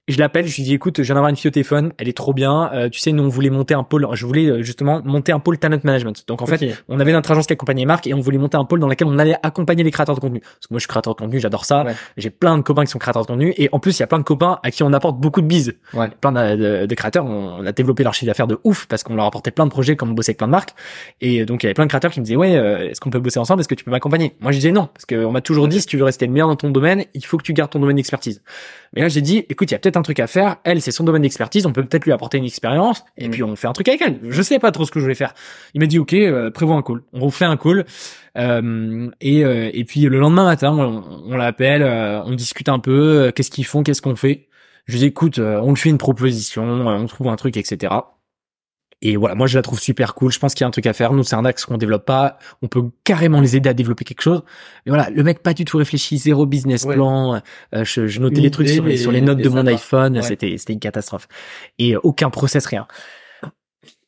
Je l'appelle, je lui dis écoute, je viens d'avoir une fille au téléphone, elle est trop bien. Euh, tu sais, nous on voulait monter un pôle. Je voulais euh, justement monter un pôle talent management. Donc en fait, on avait notre agence qui accompagnait les marques et on voulait monter un pôle dans lequel on allait accompagner les créateurs de contenu. Parce que moi, je suis créateur de contenu, j'adore ça. Ouais. J'ai plein de copains qui sont créateurs de contenu et en plus, il y a plein de copains à qui on apporte beaucoup de bises. Ouais. Plein de, de- de créateurs, on, on a développé leur chiffre d'affaires de ouf parce qu'on leur apportait plein de projets comme on bossait avec plein de marques. Et donc, il y avait plein de créateurs qui me disaient, ouais, euh, est-ce qu'on peut bosser ensemble? Est-ce que tu peux m'accompagner? Moi, je disais non, parce qu'on m'a toujours dit, si tu veux rester le meilleur dans ton domaine, il faut que tu gardes ton domaine d'expertise. Mais là, j'ai dit, écoute, il y a peut-être un truc à faire. Elle, c'est son domaine d'expertise. On peut peut-être lui apporter une expérience. Et Mm. puis, on fait un truc avec elle. Je sais pas trop ce que je voulais faire. Il m'a dit, OK, euh, prévois un call. On refait un call. Euh, et, euh, et puis, le lendemain matin, on, on l'appelle, euh, on discute un peu. qu'est-ce qu'ils font? Qu'est-ce qu'on fait? Je lui dis, écoute, on lui fait une proposition, on trouve un truc, etc. Et voilà, moi je la trouve super cool. Je pense qu'il y a un truc à faire. Nous, c'est un axe qu'on développe pas. On peut carrément les aider à développer quelque chose. Mais voilà, le mec pas du tout réfléchi, zéro business Ouais. plan. Euh, je, je notais Une les trucs sur les, sur les notes de mon iPhone. Ouais. C'était c'était une catastrophe. Et euh, aucun process, rien.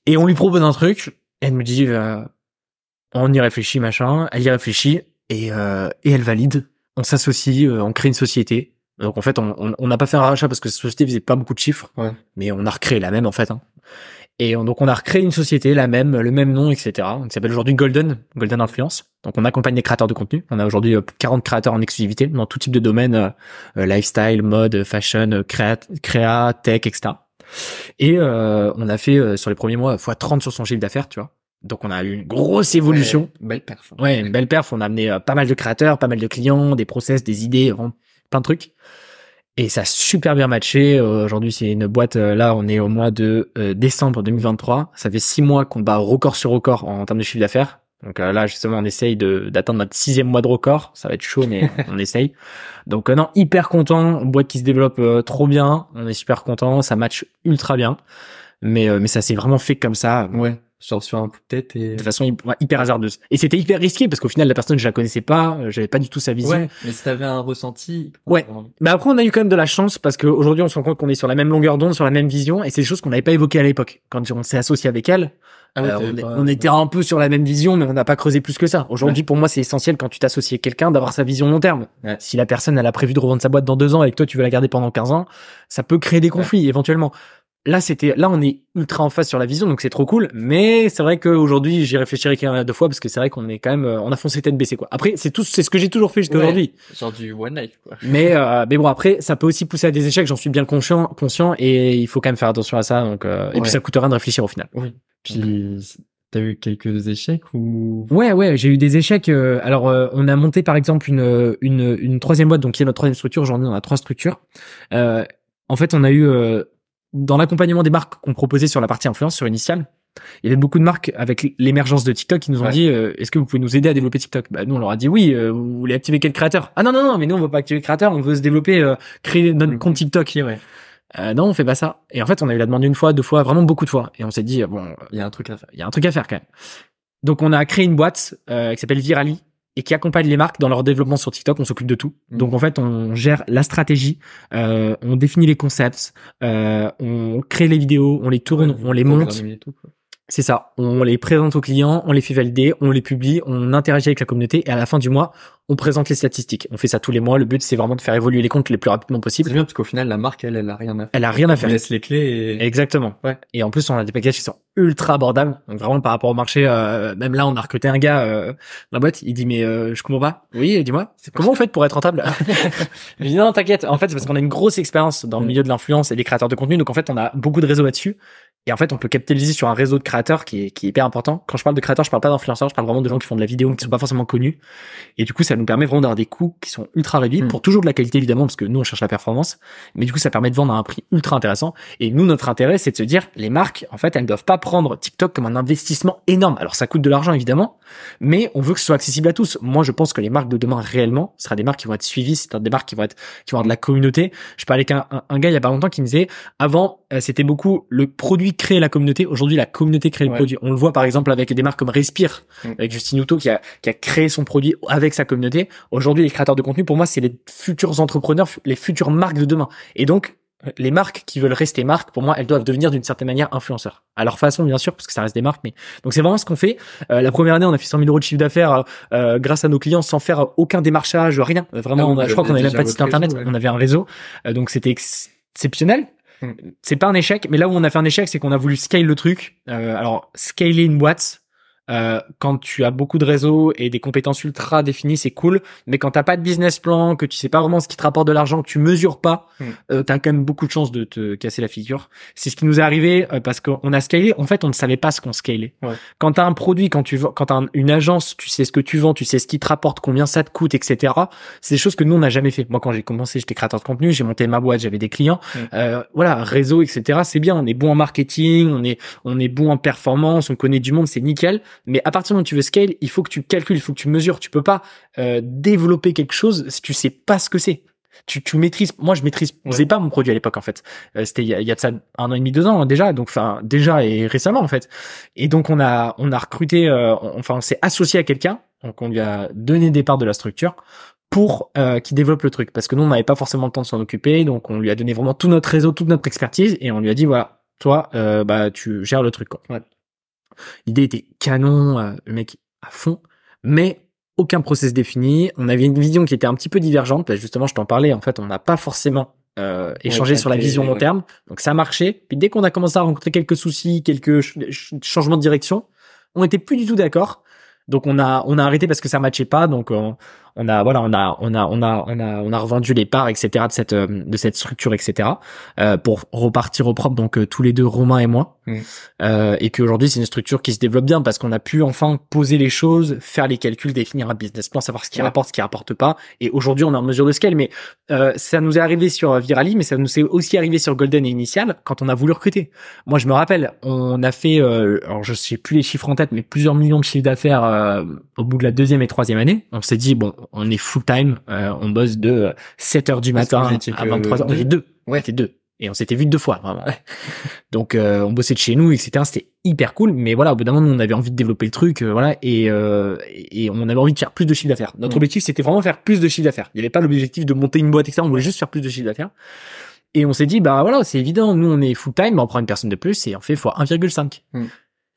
Et on lui propose un truc. Elle me dit, euh, on y réfléchit, machin. Elle y réfléchit et euh, et elle valide. On s'associe, euh, on crée une société. Donc en fait, on on- on n'a pas fait un rachat parce que cette société faisait pas beaucoup de chiffres, Ouais. mais on a recréé la même en fait. hein. Et on- donc on a recréé une société, la même, le même nom, etc. qui s'appelle aujourd'hui Golden, Golden Influence. Donc on accompagne les créateurs de contenu. On a aujourd'hui euh, 40 créateurs en exclusivité dans tout type de domaine, euh, euh, lifestyle, mode, fashion, euh, créa, créa, tech, etc. Et euh, on a fait euh, sur les premiers mois x 30 sur son chiffre d'affaires, tu vois. Donc on a eu une grosse évolution. Ouais, Belle perf. Ouais, une belle perf. On a amené euh, pas mal de créateurs, pas mal de clients, des process, des idées, plein de trucs. Et ça a super bien matché. Euh, Aujourd'hui, c'est une boîte. euh, là, on est au mois de euh, décembre 2023. Ça fait six mois qu'on bat record sur record en, termes de chiffre d'affaires. Donc là, justement, on essaye de d'atteindre notre sixième mois de record. Ça va être chaud, mais on essaye. Donc non, hyper content. Boîte qui se développe euh, trop bien. On est super content. Ça match ultra bien. Mais euh, mais ça s'est vraiment fait comme ça. Ouais. Genre sur un coup de tête et de façon hy- ouais, hyper hasardeuse. Et c'était hyper risqué parce qu'au final la personne je la connaissais pas, euh, j'avais pas du tout sa vision. ouais mais si t'avais un ressenti Ouais. Mais après, on a eu quand même de la chance parce qu'aujourd'hui, on se rend compte qu'on est sur la même longueur d'onde, sur la même vision, et c'est des choses qu'on n'avait pas évoquées à l'époque. Quand on s'est associé avec elle, Ah ouais, euh, on, est- pas- on était un peu sur la même vision, mais on n'a pas creusé plus que ça. Aujourd'hui, pour moi, c'est essentiel quand tu t'associes avec quelqu'un d'avoir sa vision long terme. Ouais. Si la personne, elle a prévu de revendre sa boîte dans deux ans et que toi, tu veux la garder pendant 15 ans, ça peut créer des conflits éventuellement. Là, c'était, là, on est ultra en phase sur la vision, donc c'est trop cool. Mais c'est vrai qu'aujourd'hui, j'y réfléchirai qu'un à deux fois parce que c'est vrai qu'on est quand même, euh, on a foncé tête baissée, quoi. Après, c'est tout, c'est ce que j'ai toujours fait jusqu'à Ouais. aujourd'hui. genre du one life quoi Mais euh, mais bon après ça peut aussi pousser à des échecs, j'en suis bien conscient conscient et il faut quand même faire attention à ça donc euh, et puis ça coûte rien de réfléchir au final. puis t'as eu quelques échecs ou? Ouais ouais, j'ai eu des échecs euh, alors euh, on a monté par exemple une une une troisième boîte donc qui est notre troisième structure, aujourd'hui on a trois structures. Euh, en fait, on a eu euh, dans l'accompagnement des marques qu'on proposait sur la partie influence sur Initial, il y avait beaucoup de marques avec l'émergence de TikTok qui nous ont Ouais. dit euh, est-ce que vous pouvez nous aider à développer TikTok? Bah nous on leur a dit oui, euh, vous voulez activer quel créateur? Ah non non non, mais nous on veut pas activer le créateur, on veut se développer euh, créer notre compte TikTok. ouais Euh, non, on fait pas ça. Et en fait, on a eu la demande une fois, deux fois, vraiment beaucoup de fois. Et on s'est dit, euh, bon, il y a un truc à faire il y a un truc à faire quand même. Donc, on a créé une boîte euh, qui s'appelle Virali et qui accompagne les marques dans leur développement sur TikTok. On s'occupe de tout. Mhm. Donc, en fait, on gère la stratégie, euh, on définit les concepts, euh, on crée les vidéos, on les tourne, Ouais, on les monte. tout. C'est ça. On les présente aux clients, on les fait valider, on les publie, on interagit avec la communauté et à la fin du mois, on présente les statistiques. On fait ça tous les mois. Le but, c'est vraiment de faire évoluer les comptes le plus rapidement c'est possible. bien parce qu'au final la marque elle elle a rien à faire Elle a rien à on faire. laisse les clés et Exactement. Ouais. Et en plus, on a des packages qui sont ultra abordables. Donc vraiment par rapport au marché, euh, même là, on a recruté un gars euh, dans la boîte. Il dit mais euh, je comprends pas. Oui, dis-moi. Comment vous faites pour être rentable? Je dis non, t'inquiète. En fait, c'est parce qu'on a une grosse expérience dans le milieu de l'influence et des créateurs de contenu. Donc en fait, on a beaucoup de réseaux là-dessus. Et en fait, on peut capitaliser sur un réseau de créateurs qui est, qui est hyper important. Quand je parle de créateurs, je parle pas d'influenceurs, je parle vraiment de gens qui font de la vidéo, mais qui sont pas forcément connus. Et du coup, ça nous permet vraiment d'avoir des coûts qui sont ultra réduits Mm. pour toujours de la qualité évidemment, parce que nous on cherche la performance. Mais du coup, ça permet de vendre à un prix ultra intéressant. Et nous, notre intérêt, c'est de se dire, les marques, en fait, elles ne doivent pas prendre TikTok comme un investissement énorme. Alors, ça coûte de l'argent, évidemment, mais on veut que ce soit accessible à tous. Moi, je pense que les marques de demain, réellement, ce sera des marques qui vont être suivies, c'est des marques qui vont être, qui vont avoir de la communauté. Je parlais avec un, un, un gars il y a pas longtemps qui me disait, avant, euh, c'était beaucoup le produit créer la communauté. Aujourd'hui, la communauté crée le Ouais. produit. On le voit, par exemple, avec des marques comme Respire, Mm. avec Justine Houtot qui a, qui a créé son produit avec sa communauté. Aujourd'hui, les créateurs de contenu, pour moi, c'est les futurs entrepreneurs, les futures marques de demain. Et donc, les marques qui veulent rester marques, pour moi, elles doivent devenir d'une certaine manière influenceurs. À leur façon, bien sûr, parce que ça reste des marques. Mais donc c'est vraiment ce qu'on fait. Euh, la première année, on a fait 100 000 euros de chiffre d'affaires euh, euh, grâce à nos clients, sans faire aucun démarchage, rien. Vraiment, Ah on a- je crois qu'on avez avait même pas de site internet, réseau, ouais. on avait un réseau. Euh, donc c'était ex- exceptionnel. C'est pas un échec, mais là où on a fait un échec, c'est qu'on a voulu scale le truc. Euh, alors scaler une boîte. Euh, quand tu as beaucoup de réseaux et des compétences ultra définies, c'est cool. Mais quand t'as pas de business plan, que tu sais pas vraiment ce qui te rapporte de l'argent, que tu mesures pas, Mm. euh, t'as quand même beaucoup de chances de te casser la figure. C'est ce qui nous est arrivé euh, parce qu'on a scalé. En fait, on ne savait pas ce qu'on scalait. Ouais. Quand t'as un produit, quand tu vends, quand t'as un- une agence, tu sais ce que tu vends, tu sais ce qui te rapporte, combien ça te coûte, etc. C'est des choses que nous on n'a jamais fait. Moi, quand j'ai commencé, j'étais créateur de contenu, j'ai monté ma boîte, j'avais des clients. Mm. Euh, voilà, réseau, etc. C'est bien. On est bon en marketing, on est on est bon en performance, on connaît du monde, c'est nickel. Mais à partir du moment où tu veux scale, il faut que tu calcules, il faut que tu mesures. Tu peux pas euh, développer quelque chose si tu sais pas ce que c'est. Tu, tu maîtrises. Moi, je maîtrise. Ouais. pas mon produit à l'époque en fait. Euh, C'était il y a, y a de ça un an et demi, deux ans hein, déjà. Donc, enfin, déjà et récemment en fait. Et donc, on a on a recruté. euh, on- enfin, on s'est associé à quelqu'un. Donc, on lui a donné des parts de la structure pour euh, qu'il développe le truc. Parce que nous, on n'avait pas forcément le temps de s'en occuper. Donc, on lui a donné vraiment tout notre réseau, toute notre expertise, et on lui a dit voilà, toi, euh, bah, tu gères le truc. Quoi. Ouais. L'idée était canon, euh, le mec à fond, mais aucun process défini. On avait une vision qui était un petit peu divergente. Justement, je t'en parlais. En fait, on n'a pas forcément euh, échangé sur la vision long ouais. terme. Donc ça marchait. Puis dès qu'on a commencé à rencontrer quelques soucis, quelques ch- ch- changements de direction, on était plus du tout d'accord. Donc on a on a arrêté parce que ça matchait pas. Donc on, on a voilà on a on a on a on a on a revendu les parts etc de cette euh, de cette structure etc euh, pour repartir au propre donc euh, tous les deux Romain et moi. Mm. euh, et qu'aujourd'hui c'est une structure qui se développe bien parce qu'on a pu enfin poser les choses faire les calculs définir un business plan savoir ce qui Ouais. rapporte ce qui rapporte pas. Et aujourd'hui on est en mesure de scale. Mais euh, ça nous est arrivé sur euh, Virali mais ça nous est aussi arrivé sur Golden et Initial quand on a voulu recruter. Moi je me rappelle on a fait euh, alors je sais plus les chiffres en tête mais plusieurs millions de chiffres d'affaires euh, au bout de la deuxième et troisième année. On s'est dit bon on est full time, on bosse de 7 heures du matin à que 23 heures. On deux était deux. Ouais. Était deux. Et on s'était vu deux fois, vraiment. Donc, euh, on bossait de chez nous, etc. C'était hyper cool. Mais voilà, au bout d'un moment, on avait envie de développer le truc, euh, voilà, et, euh, et on avait envie de faire plus de chiffre d'affaires. Notre Mm. objectif, c'était vraiment faire plus de chiffre d'affaires. Il n'y avait pas l'objectif de monter une boîte, etc. On voulait juste faire plus de chiffre d'affaires. Et on s'est dit, bah voilà, c'est évident. Nous, on est full time, on prend une personne de plus et on fait fois 1,5. Mm.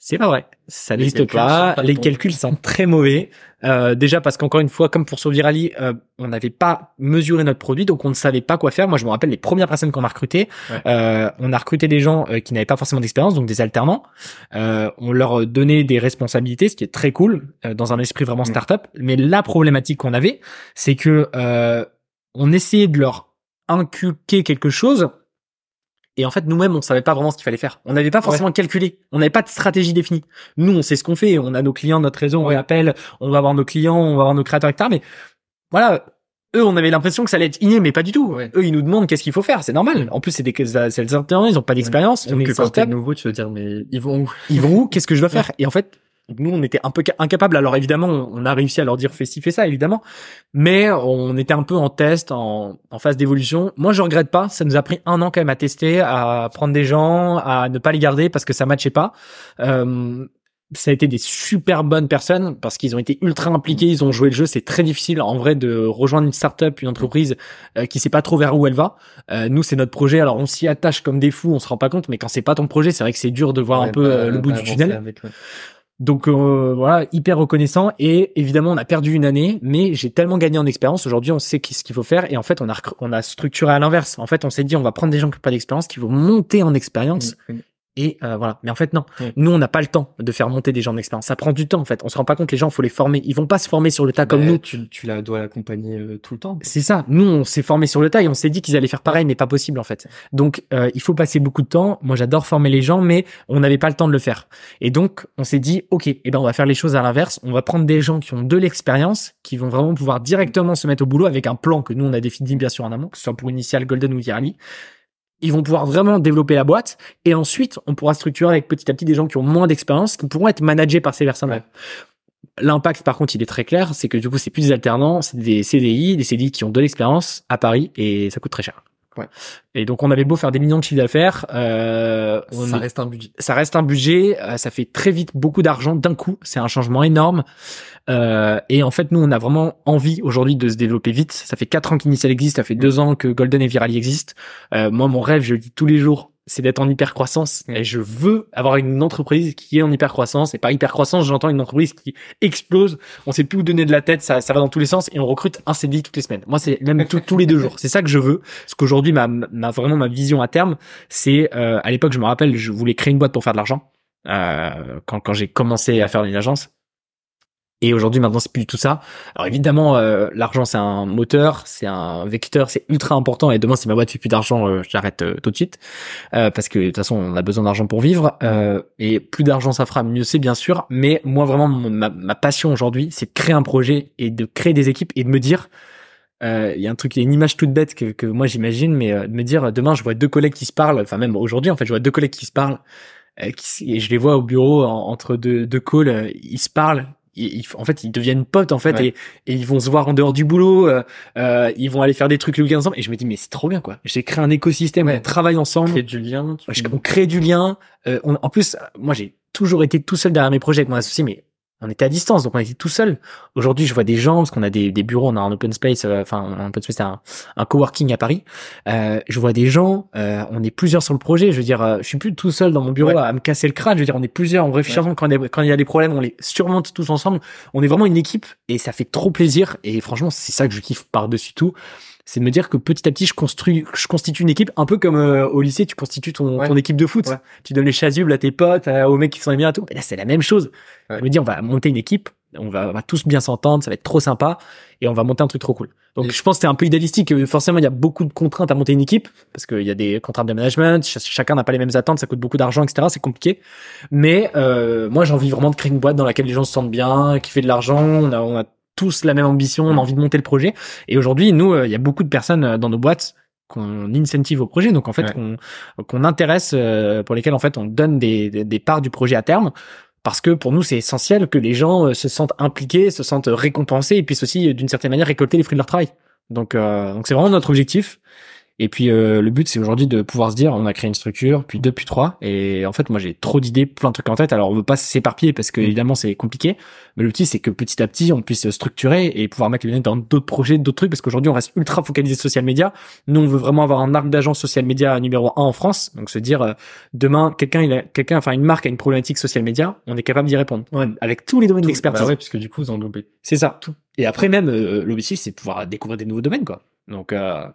C'est pas vrai. Ça n'existe pas. Les calculs sont très mauvais. Euh, déjà parce qu'encore une fois, comme pour Sauvirali, euh, on n'avait pas mesuré notre produit, donc on ne savait pas quoi faire. Moi, je me rappelle les premières personnes qu'on a recrutées. Ouais. Euh, on a recruté des gens euh, qui n'avaient pas forcément d'expérience, donc des alternants. Euh, on leur donnait des responsabilités, ce qui est très cool euh, dans un esprit vraiment Mm. startup. Mais la problématique qu'on avait, c'est que euh, on essayait de leur inculquer quelque chose. Et en fait, nous-mêmes, on savait pas vraiment ce qu'il fallait faire. On n'avait pas forcément calculé. On n'avait pas de stratégie définie. Nous, on sait ce qu'on fait. On a nos clients, notre réseau, on Ouais. les appelle, on va voir nos clients, on va voir nos créateurs, etc. Mais voilà, eux, on avait l'impression que ça allait être inné, mais pas du tout. Ouais. Eux, ils nous demandent qu'est-ce qu'il faut faire. C'est normal. En plus, c'est des, c'est des ils ont pas d'expérience. On Donc est quand t'es nouveau, tu veux dire, mais ils vont où? Ils vont où? Qu'est-ce que je dois faire? Et en fait, nous, on était un peu ca- incapables. Alors évidemment, on a réussi à leur dire fais ci, fais ça, évidemment. Mais on était un peu en test, en, en phase d'évolution. Moi, je regrette pas. Ça nous a pris un an quand même à tester, à prendre des gens, à ne pas les garder parce que ça matchait pas. Euh, ça a été des super bonnes personnes parce qu'ils ont été ultra impliqués, ils ont joué le jeu. C'est très difficile en vrai de rejoindre une startup, une entreprise euh, qui sait pas trop vers où elle va. Euh, nous, c'est notre projet. Alors on s'y attache comme des fous, on se rend pas compte. Mais quand c'est pas ton projet, c'est vrai que c'est dur de voir un peu pas- euh, le bout du tunnel. avec, ouais. Donc euh, voilà, hyper reconnaissant et évidemment on a perdu une année, mais j'ai tellement gagné en expérience. Aujourd'hui, on sait ce qu'il faut faire et en fait on a on a structuré à l'inverse. En fait, on s'est dit on va prendre des gens qui n'ont pas d'expérience, qui vont monter en expérience. Et euh, voilà. Mais en fait non, nous on n'a pas le temps de faire monter des gens d'expérience. Ça prend du temps en fait. On se rend pas compte les gens, faut les former. Ils vont pas se former sur le tas comme Bah, nous. Tu, tu la dois l'accompagner euh, tout le temps. C'est ça. Nous, on s'est formé sur le tas et on s'est dit qu'ils allaient faire pareil, mais pas possible en fait. Donc, euh, il faut passer beaucoup de temps. Moi, j'adore former les gens, mais on n'avait pas le temps de le faire. Et donc, on s'est dit, ok, eh ben, on va faire les choses à l'inverse. On va prendre des gens qui ont de l'expérience, qui vont vraiment pouvoir directement se mettre au boulot avec un plan que nous on a défini bien sûr en amont, que ce soit pour Initial, Golden ou Virali. Ils vont pouvoir vraiment développer la boîte et ensuite on pourra structurer avec petit à petit des gens qui ont moins d'expérience, qui pourront être managés par ces personnes-là. L'impact, par contre, il est très clair, c'est que du coup, c'est plus des alternants, c'est des CDI, des CDI qui ont de l'expérience à Paris et ça coûte très cher. Ouais. Et donc, on avait beau faire des millions de chiffres d'affaires, euh, Ça est- reste un budget. ça reste un budget, euh, ça fait très vite beaucoup d'argent d'un coup, c'est un changement énorme. Euh, et en fait, nous, on a vraiment envie aujourd'hui de se développer vite. Ça fait quatre ans qu'Initial existe, ça fait deux ans que Golden et Virali existent. Euh, moi, mon rêve, je le dis tous les jours, c'est d'être en hyper croissance. Et je veux avoir une entreprise qui est en hyper croissance. Et par hyper croissance, j'entends une entreprise qui explose. On sait plus où donner de la tête, ça, ça va dans tous les sens et on recrute un CDI toutes les semaines. Moi, c'est même tout- tous les deux jours. C'est ça que je veux. Parce qu'aujourd'hui, ma, ma vraiment ma vision à terme, c'est euh, à l'époque, je me rappelle, je voulais créer une boîte pour faire de l'argent euh, quand quand j'ai commencé à faire une agence. Et aujourd'hui, maintenant, c'est plus tout ça. Alors évidemment, euh, l'argent c'est un moteur, c'est un vecteur, c'est ultra important. Et demain, si ma boîte fait plus d'argent, euh, j'arrête euh, tout de suite Euh, parce que de toute façon, on a besoin d'argent pour vivre. Euh, et plus d'argent, ça fera mieux, c'est bien sûr. Mais moi, vraiment, ma, ma passion aujourd'hui, c'est de créer un projet et de créer des équipes et de me dire. Il y a un truc, il y a une image toute bête que, que moi j'imagine, mais de me dire demain je vois deux collègues qui se parlent, enfin même aujourd'hui en fait je vois deux collègues qui se parlent, et je les vois au bureau en- entre deux, deux calls, ils se parlent, ils, en fait ils deviennent potes en fait Ouais. et, et ils vont se voir en dehors du boulot, euh, euh, ils vont aller faire des trucs le week-end ensemble et je me dis mais c'est trop bien quoi, j'ai créé un écosystème, Ouais. on travaille ensemble, Créer du lien. tu- on crée du lien. Euh, on- en plus, moi, j'ai toujours été tout seul derrière mes projets avec mon associé, mais on était à distance, donc on était tout seul. Aujourd'hui, je vois des gens parce qu'on a des, des bureaux, on a un open space, euh, enfin un open space, c'est un, un coworking à Paris. Euh, je vois des gens, euh, on est plusieurs sur le projet. Je veux dire, euh, je suis plus tout seul dans mon bureau Ouais. à me casser le crâne. Je veux dire, on est plusieurs, on réfléchit ensemble. Quand il y a- quand il y a des problèmes, on les surmonte tous ensemble. On est vraiment une équipe et ça fait trop plaisir. Et franchement, c'est ça que je kiffe par-dessus tout c'est de me dire que petit à petit je construis je constitue une équipe un peu comme euh, au lycée tu constitues ton, Ouais. ton équipe de foot Ouais. tu donnes les chasubles à tes potes euh, aux mecs qui sont les bien et tout Mais là c'est la même chose Ouais. je me dis on va monter une équipe on va, on va tous bien s'entendre ça va être trop sympa et on va monter un truc trop cool donc Et- je pense que c'est un peu idéalistique euh, forcément il y a beaucoup de contraintes à monter une équipe parce qu'il y a des contraintes de management ch- chacun n'a pas les mêmes attentes ça coûte beaucoup d'argent etc c'est compliqué mais euh, moi j'ai envie vraiment de créer une boîte dans laquelle les gens se sentent bien qui fait de l'argent on a, on a tous la même ambition on a envie de monter le projet et aujourd'hui, nous, euh, il y a beaucoup de personnes euh, dans nos boîtes qu'on incentive au projet, donc en fait Ouais. qu'on qu'on intéresse, euh, pour lesquels en fait on donne des, des, des parts du projet à terme, parce que pour nous c'est essentiel que les gens euh, se sentent impliqués, se sentent récompensés et puissent aussi euh, d'une certaine manière récolter les fruits de leur travail. Donc euh, donc c'est vraiment notre objectif. Et puis euh, le but c'est aujourd'hui de pouvoir se dire on a créé une structure, puis deux, puis trois. Et en fait moi j'ai trop d'idées, plein de trucs en tête. Alors on veut pas s'éparpiller parce que évidemment c'est compliqué. Mais petit c'est que petit à petit on puisse se structurer et pouvoir mettre les nez dans d'autres projets, d'autres trucs parce qu'aujourd'hui on reste ultra focalisé social media. Nous on veut vraiment avoir un arc d'agence social media numéro un en France. Donc se dire euh, demain quelqu'un il a quelqu'un enfin une marque a une problématique social media, on est capable d'y répondre avec tous les domaines d'expertise. Bah ouais, puisque du coup vous englobez C'est ça. Tout. Et après même euh, l'objectif c'est de pouvoir découvrir des nouveaux domaines quoi. Donc euh,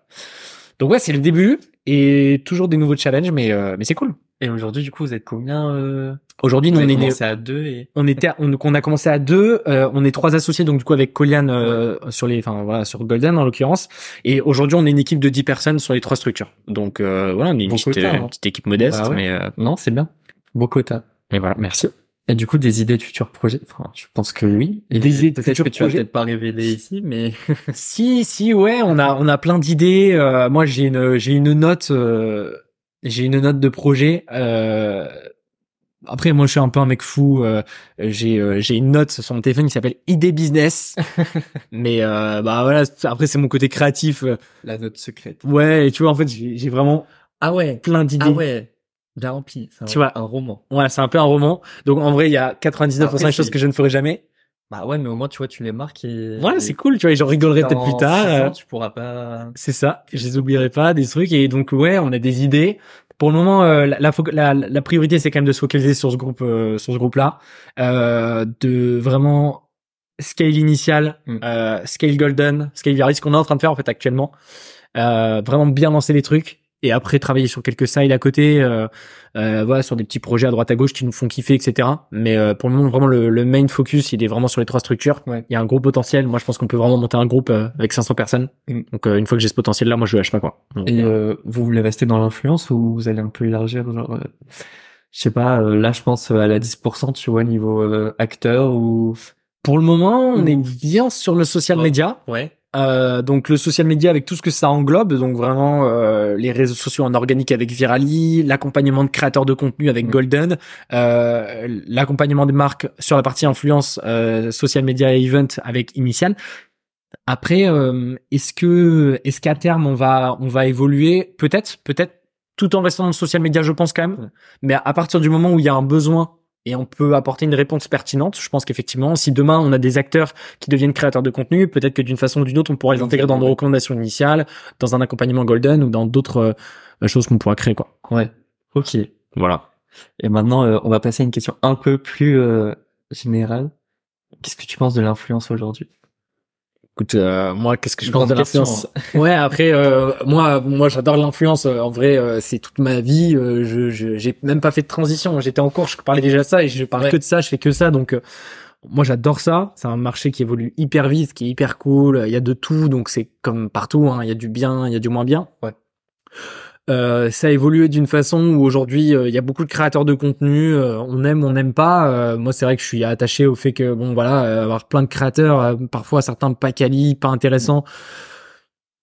donc ouais c'est le début et toujours des nouveaux challenges mais euh, mais c'est cool. Et aujourd'hui, du coup, vous êtes combien euh... Aujourd'hui nous on avez est commencé à deux et on était on, on a commencé à deux euh, on est trois associés donc du coup avec Colian euh, sur les enfin voilà sur Golden en l'occurrence et aujourd'hui on est une équipe de 10 personnes sur les trois structures donc euh, voilà on est une Bon petite, quota, euh, hein. petite équipe modeste Bah ouais. mais euh, non, c'est bien. Beau quota. mais voilà merci Et du coup, des idées de futurs projets. Enfin, je pense que oui. Et Des idées de futurs que tu vas peut-être pas révéler ici, mais si si ouais on a on a plein d'idées euh, moi j'ai une j'ai une note euh, j'ai une note de projet euh, après moi je suis un peu un mec fou euh, j'ai euh, j'ai une note sur mon téléphone qui s'appelle idée business mais euh, bah voilà après c'est mon côté créatif la note secrète. ouais et tu vois en fait j'ai j'ai vraiment Ah ouais. plein d'idées Ah ouais. Bien rempli. C'est un- Tu vois. un roman. ouais c'est un peu un roman donc en vrai il y a 99% Après, des choses que je ne ferai jamais Bah ouais, mais au moins tu vois, tu les marques et. voilà c'est cool tu vois j'en rigolerai peut-être plus tard euh, Tu pourras pas. C'est ça, je les oublierai pas, des trucs. Et donc, ouais, on a des idées. Pour le moment, euh, la, la, la, priorité, c'est quand même de se focaliser sur ce groupe, euh, sur ce groupe-là, euh, de vraiment scale initial, Mm. euh, scale golden, scale Viaris, ce qu'on est en train de faire en fait actuellement. Euh, vraiment bien lancer les trucs et après travailler sur quelques sides à côté, euh, euh, voilà, sur des petits projets à droite à gauche qui nous font kiffer, etc. Mais euh, pour le moment, vraiment le, le main focus, il est vraiment sur les trois structures. Ouais. Il y a un gros potentiel. Moi, je pense qu'on peut vraiment monter un groupe euh, avec 500 personnes. Mm. Donc, euh, une fois que j'ai ce potentiel-là, moi, je lâche pas quoi. Donc, Et euh, vous voulez rester dans l'influence ou vous allez un peu élargir genre, euh, Je sais pas. euh, là, je pense à la 10%, tu vois, niveau euh, acteur ou. pour le moment, on Mm. est bien sur le social Ouais. media. Ouais. Euh, donc le social media avec tout ce que ça englobe, donc vraiment euh, les réseaux sociaux en organique avec Virali, l'accompagnement de créateurs de contenu avec Mm. Golden, euh, l'accompagnement des marques sur la partie influence euh, social media et event avec Initial. Après, euh, est-ce que est-ce qu'à terme on va on va évoluer? Peut-être, peut-être tout en restant dans le social media, je pense quand même. Ouais. Mais à partir du moment où il y a un besoin et on peut apporter une réponse pertinente, je pense qu'effectivement, si demain on a des acteurs qui deviennent créateurs de contenu, peut-être que d'une façon ou d'une autre, on pourra les intégrer dans nos recommandations initiales, dans un accompagnement golden ou dans d'autres euh, choses qu'on pourra créer, quoi. Ouais. Ok. Voilà. Et maintenant, euh, on va passer à une question un peu plus euh, générale. Qu'est-ce que tu penses de l'influence aujourd'hui? Écoute, euh, moi, qu'est-ce que je pense de l'influence Ouais, après, euh, moi, moi, j'adore l'influence. Euh, En vrai, euh, c'est toute ma vie. Euh, je, je, j'ai même pas fait de transition. J'étais en cours, je parlais déjà de ça et je parle Ouais. que de ça. Je fais que ça, donc. euh, moi, j'adore ça. C'est un marché qui évolue hyper vite, qui est hyper cool. Il y a de tout, donc c'est comme partout. hein. Il y a du bien, il y a du moins bien. Ouais. Euh, ça a évolué d'une façon où aujourd'hui euh, il y a beaucoup de créateurs de contenu. euh, on aime, on n'aime pas. Moi, c'est vrai que je suis attaché au fait que bon, voilà, avoir plein de créateurs, parfois certains pas quali, pas intéressants.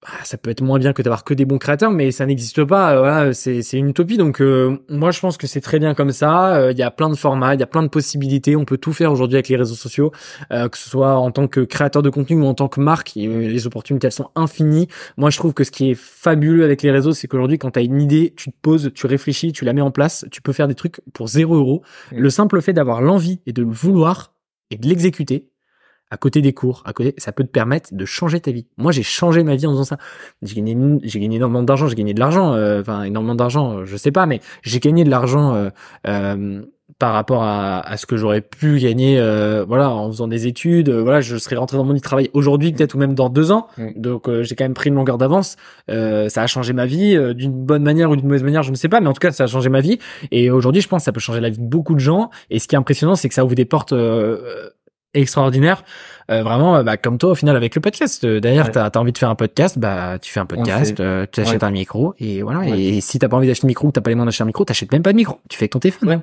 Bah, ça peut être moins bien que d'avoir que des bons créateurs, mais ça n'existe pas. euh, voilà, c'est une utopie. Donc euh, moi, je pense que c'est très bien comme ça. Euh, Il y a plein de formats, il y a plein de possibilités. On peut tout faire aujourd'hui avec les réseaux sociaux, euh, que ce soit en tant que créateur de contenu ou en tant que marque. Les opportunités elles sont infinies. Moi, je trouve que ce qui est fabuleux avec les réseaux, c'est qu'aujourd'hui, quand tu as une idée, tu te poses, tu réfléchis, tu la mets en place, tu peux faire des trucs pour zéro euro. Mm. Le simple fait d'avoir l'envie et de le vouloir et de l'exécuter à côté des cours, à côté, ça peut te permettre de changer ta vie. Moi, j'ai changé ma vie en faisant ça. J'ai gagné, j'ai gagné énormément d'argent, j'ai gagné de l'argent, euh, enfin énormément d'argent, euh, je sais pas, mais j'ai gagné de l'argent euh, euh, par rapport à, à ce que j'aurais pu gagner, euh, voilà, en faisant des études. euh, voilà, je serais rentré dans mon travail aujourd'hui, peut-être ou même dans deux ans. Mm. Donc, euh, j'ai quand même pris une longueur d'avance. Euh, ça a changé ma vie euh, d'une bonne manière ou d'une mauvaise manière, je ne sais pas, mais en tout cas, ça a changé ma vie. Et aujourd'hui, je pense que ça peut changer la vie de beaucoup de gens. Et ce qui est impressionnant, c'est que ça ouvre des portes extraordinaires. Euh, vraiment, euh, bah, comme toi, au final, avec le podcast. Euh, D'ailleurs, Ouais. t'as as envie de faire un podcast, bah, tu fais un podcast, euh, tu achètes Ouais. un micro, et voilà. Ouais. Et si t'as pas envie d'acheter un micro, ou t'as pas les moyens d'acheter un micro, t'achètes même pas de micro. Tu fais avec ton téléphone. Ouais.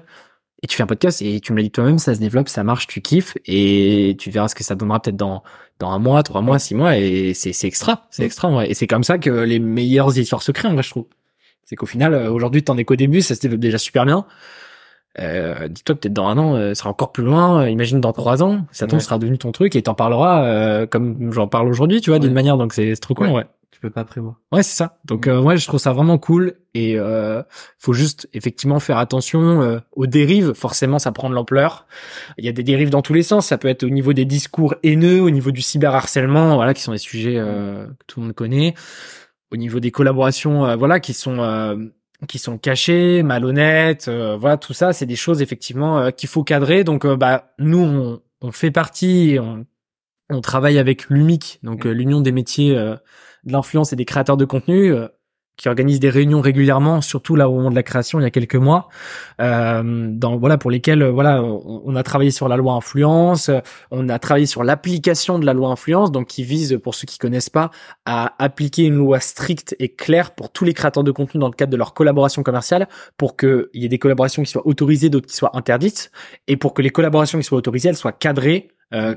Et tu fais un podcast, et tu me l'as dit toi-même, ça se développe, ça marche, tu kiffes, et tu verras ce que ça donnera peut-être dans dans un mois, trois mois, six mois, et c'est c'est extra, c'est Mm. extra, ouais. Et c'est comme ça que les meilleures histoires se créent, en vrai, je trouve. C'est qu'au final, euh, aujourd'hui, t'en es qu'au début, ça se développe déjà super bien. Euh, dis-toi peut-être dans un an, euh, ça sera encore plus loin. Euh, imagine dans trois ans, ça tombe Ouais. sera devenu ton truc et t'en parleras euh, comme j'en parle aujourd'hui, tu vois, d'une manière. Donc c'est trop cool, Ouais. ouais. Tu peux pas prévoir. Ouais, c'est ça. Donc euh, ouais, je trouve ça vraiment cool et euh, faut juste effectivement faire attention euh, aux dérives. Forcément, ça prend de l'ampleur. Il y a des dérives dans tous les sens. Ça peut être au niveau des discours haineux, au niveau du cyberharcèlement, voilà, qui sont des sujets euh, que tout le monde connaît. Au niveau des collaborations, euh, voilà, qui sont euh, qui sont cachées, malhonnêtes, euh, voilà, tout ça, c'est des choses effectivement euh, qu'il faut cadrer. Donc euh, bah nous, on, on fait partie, on, on travaille avec l'UMIC, donc euh, l'Union des métiers euh, de l'influence et des créateurs de contenu, qui organise des réunions régulièrement, surtout là au moment de la création il y a quelques mois, euh, dans voilà pour lesquelles euh, voilà on, a travaillé sur la loi influence, euh, on a travaillé sur l'application de la loi influence, donc qui vise pour ceux qui connaissent pas à appliquer une loi stricte et claire pour tous les créateurs de contenu dans le cadre de leur collaboration commerciale, pour qu'il y ait des collaborations qui soient autorisées, d'autres qui soient interdites, et pour que les collaborations qui soient autorisées, elles soient cadrées euh,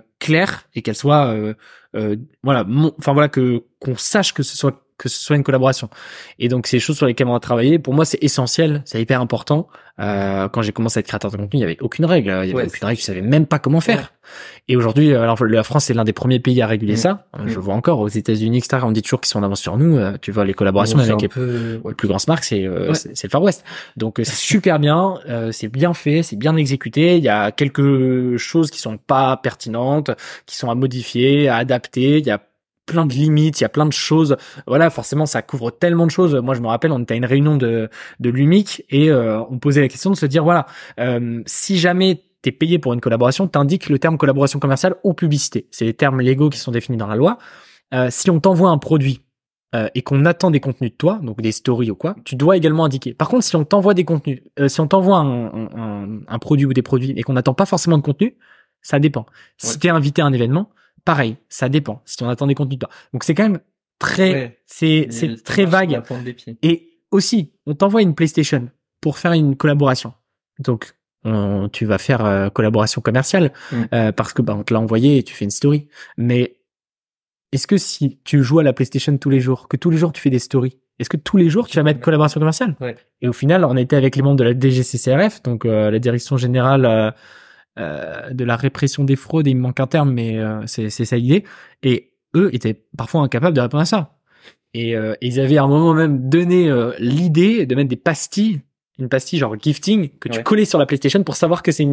et qu'elles soient euh, euh, voilà enfin voilà que qu'on sache que ce soit que ce soit une collaboration. Et donc c'est des choses sur lesquelles on a travaillé pour moi c'est essentiel c'est hyper important. Euh, quand j'ai commencé à être créateur de contenu il y avait aucune règle. Il y avait Ouais, aucune règle. Je savais même pas comment faire. Et aujourd'hui euh, alors la France c'est l'un des premiers pays à réguler Mm. ça. Je vois encore. Aux États-Unis etc on dit toujours qu'ils sont en avance sur nous. Euh, tu vois les collaborations avec les peu, ouais. le plus grand smart c'est euh, Ouais. c'est le Far West. Donc c'est super bien. C'est bien fait c'est bien exécuté. Il y a quelques choses qui sont pas pertinentes qui sont à modifier à adapter. Il y a plein de limites il y a plein de choses voilà forcément ça couvre tellement de choses moi je me rappelle on était à une réunion de de l'UMIC et euh, on posait la question de se dire voilà euh, si jamais t'es payé pour une collaboration t'indiques le terme collaboration commerciale ou publicité c'est les termes légaux qui sont définis dans la loi Euh, si on t'envoie un produit euh, et qu'on attend des contenus de toi, donc des stories ou quoi, tu dois également indiquer. Par contre, si on t'envoie des contenus, euh, si on t'envoie un, un, un- un produit ou des produits et qu'on n'attend pas forcément de contenu, ça dépend. Si Ouais. t'es invité à un événement, pareil, ça dépend. Si on attend des contenus de toi, donc c'est quand même très, Ouais. c'est c'est très vague. Et aussi, on t'envoie une PlayStation pour faire une collaboration. Donc, on- tu vas faire euh, collaboration commerciale Mm. euh, parce que bah, on te l'a envoyé et tu fais une story. Mais est-ce que si tu joues à la PlayStation tous les jours, que tous les jours tu fais des stories, est-ce que tous les jours tu vas mettre collaboration commerciale? Ouais. Et au final, on était avec les membres de la DGCCRF, donc euh, la Direction générale euh, de la répression des fraudes. Et il me manque un terme, mais euh, c'est ça l'idée. Et eux étaient parfois incapables de répondre à ça. Et euh, ils avaient à un moment même donné euh, l'idée de mettre des pastilles, une pastille genre gifting que tu Ouais. collais sur la PlayStation pour savoir que c'est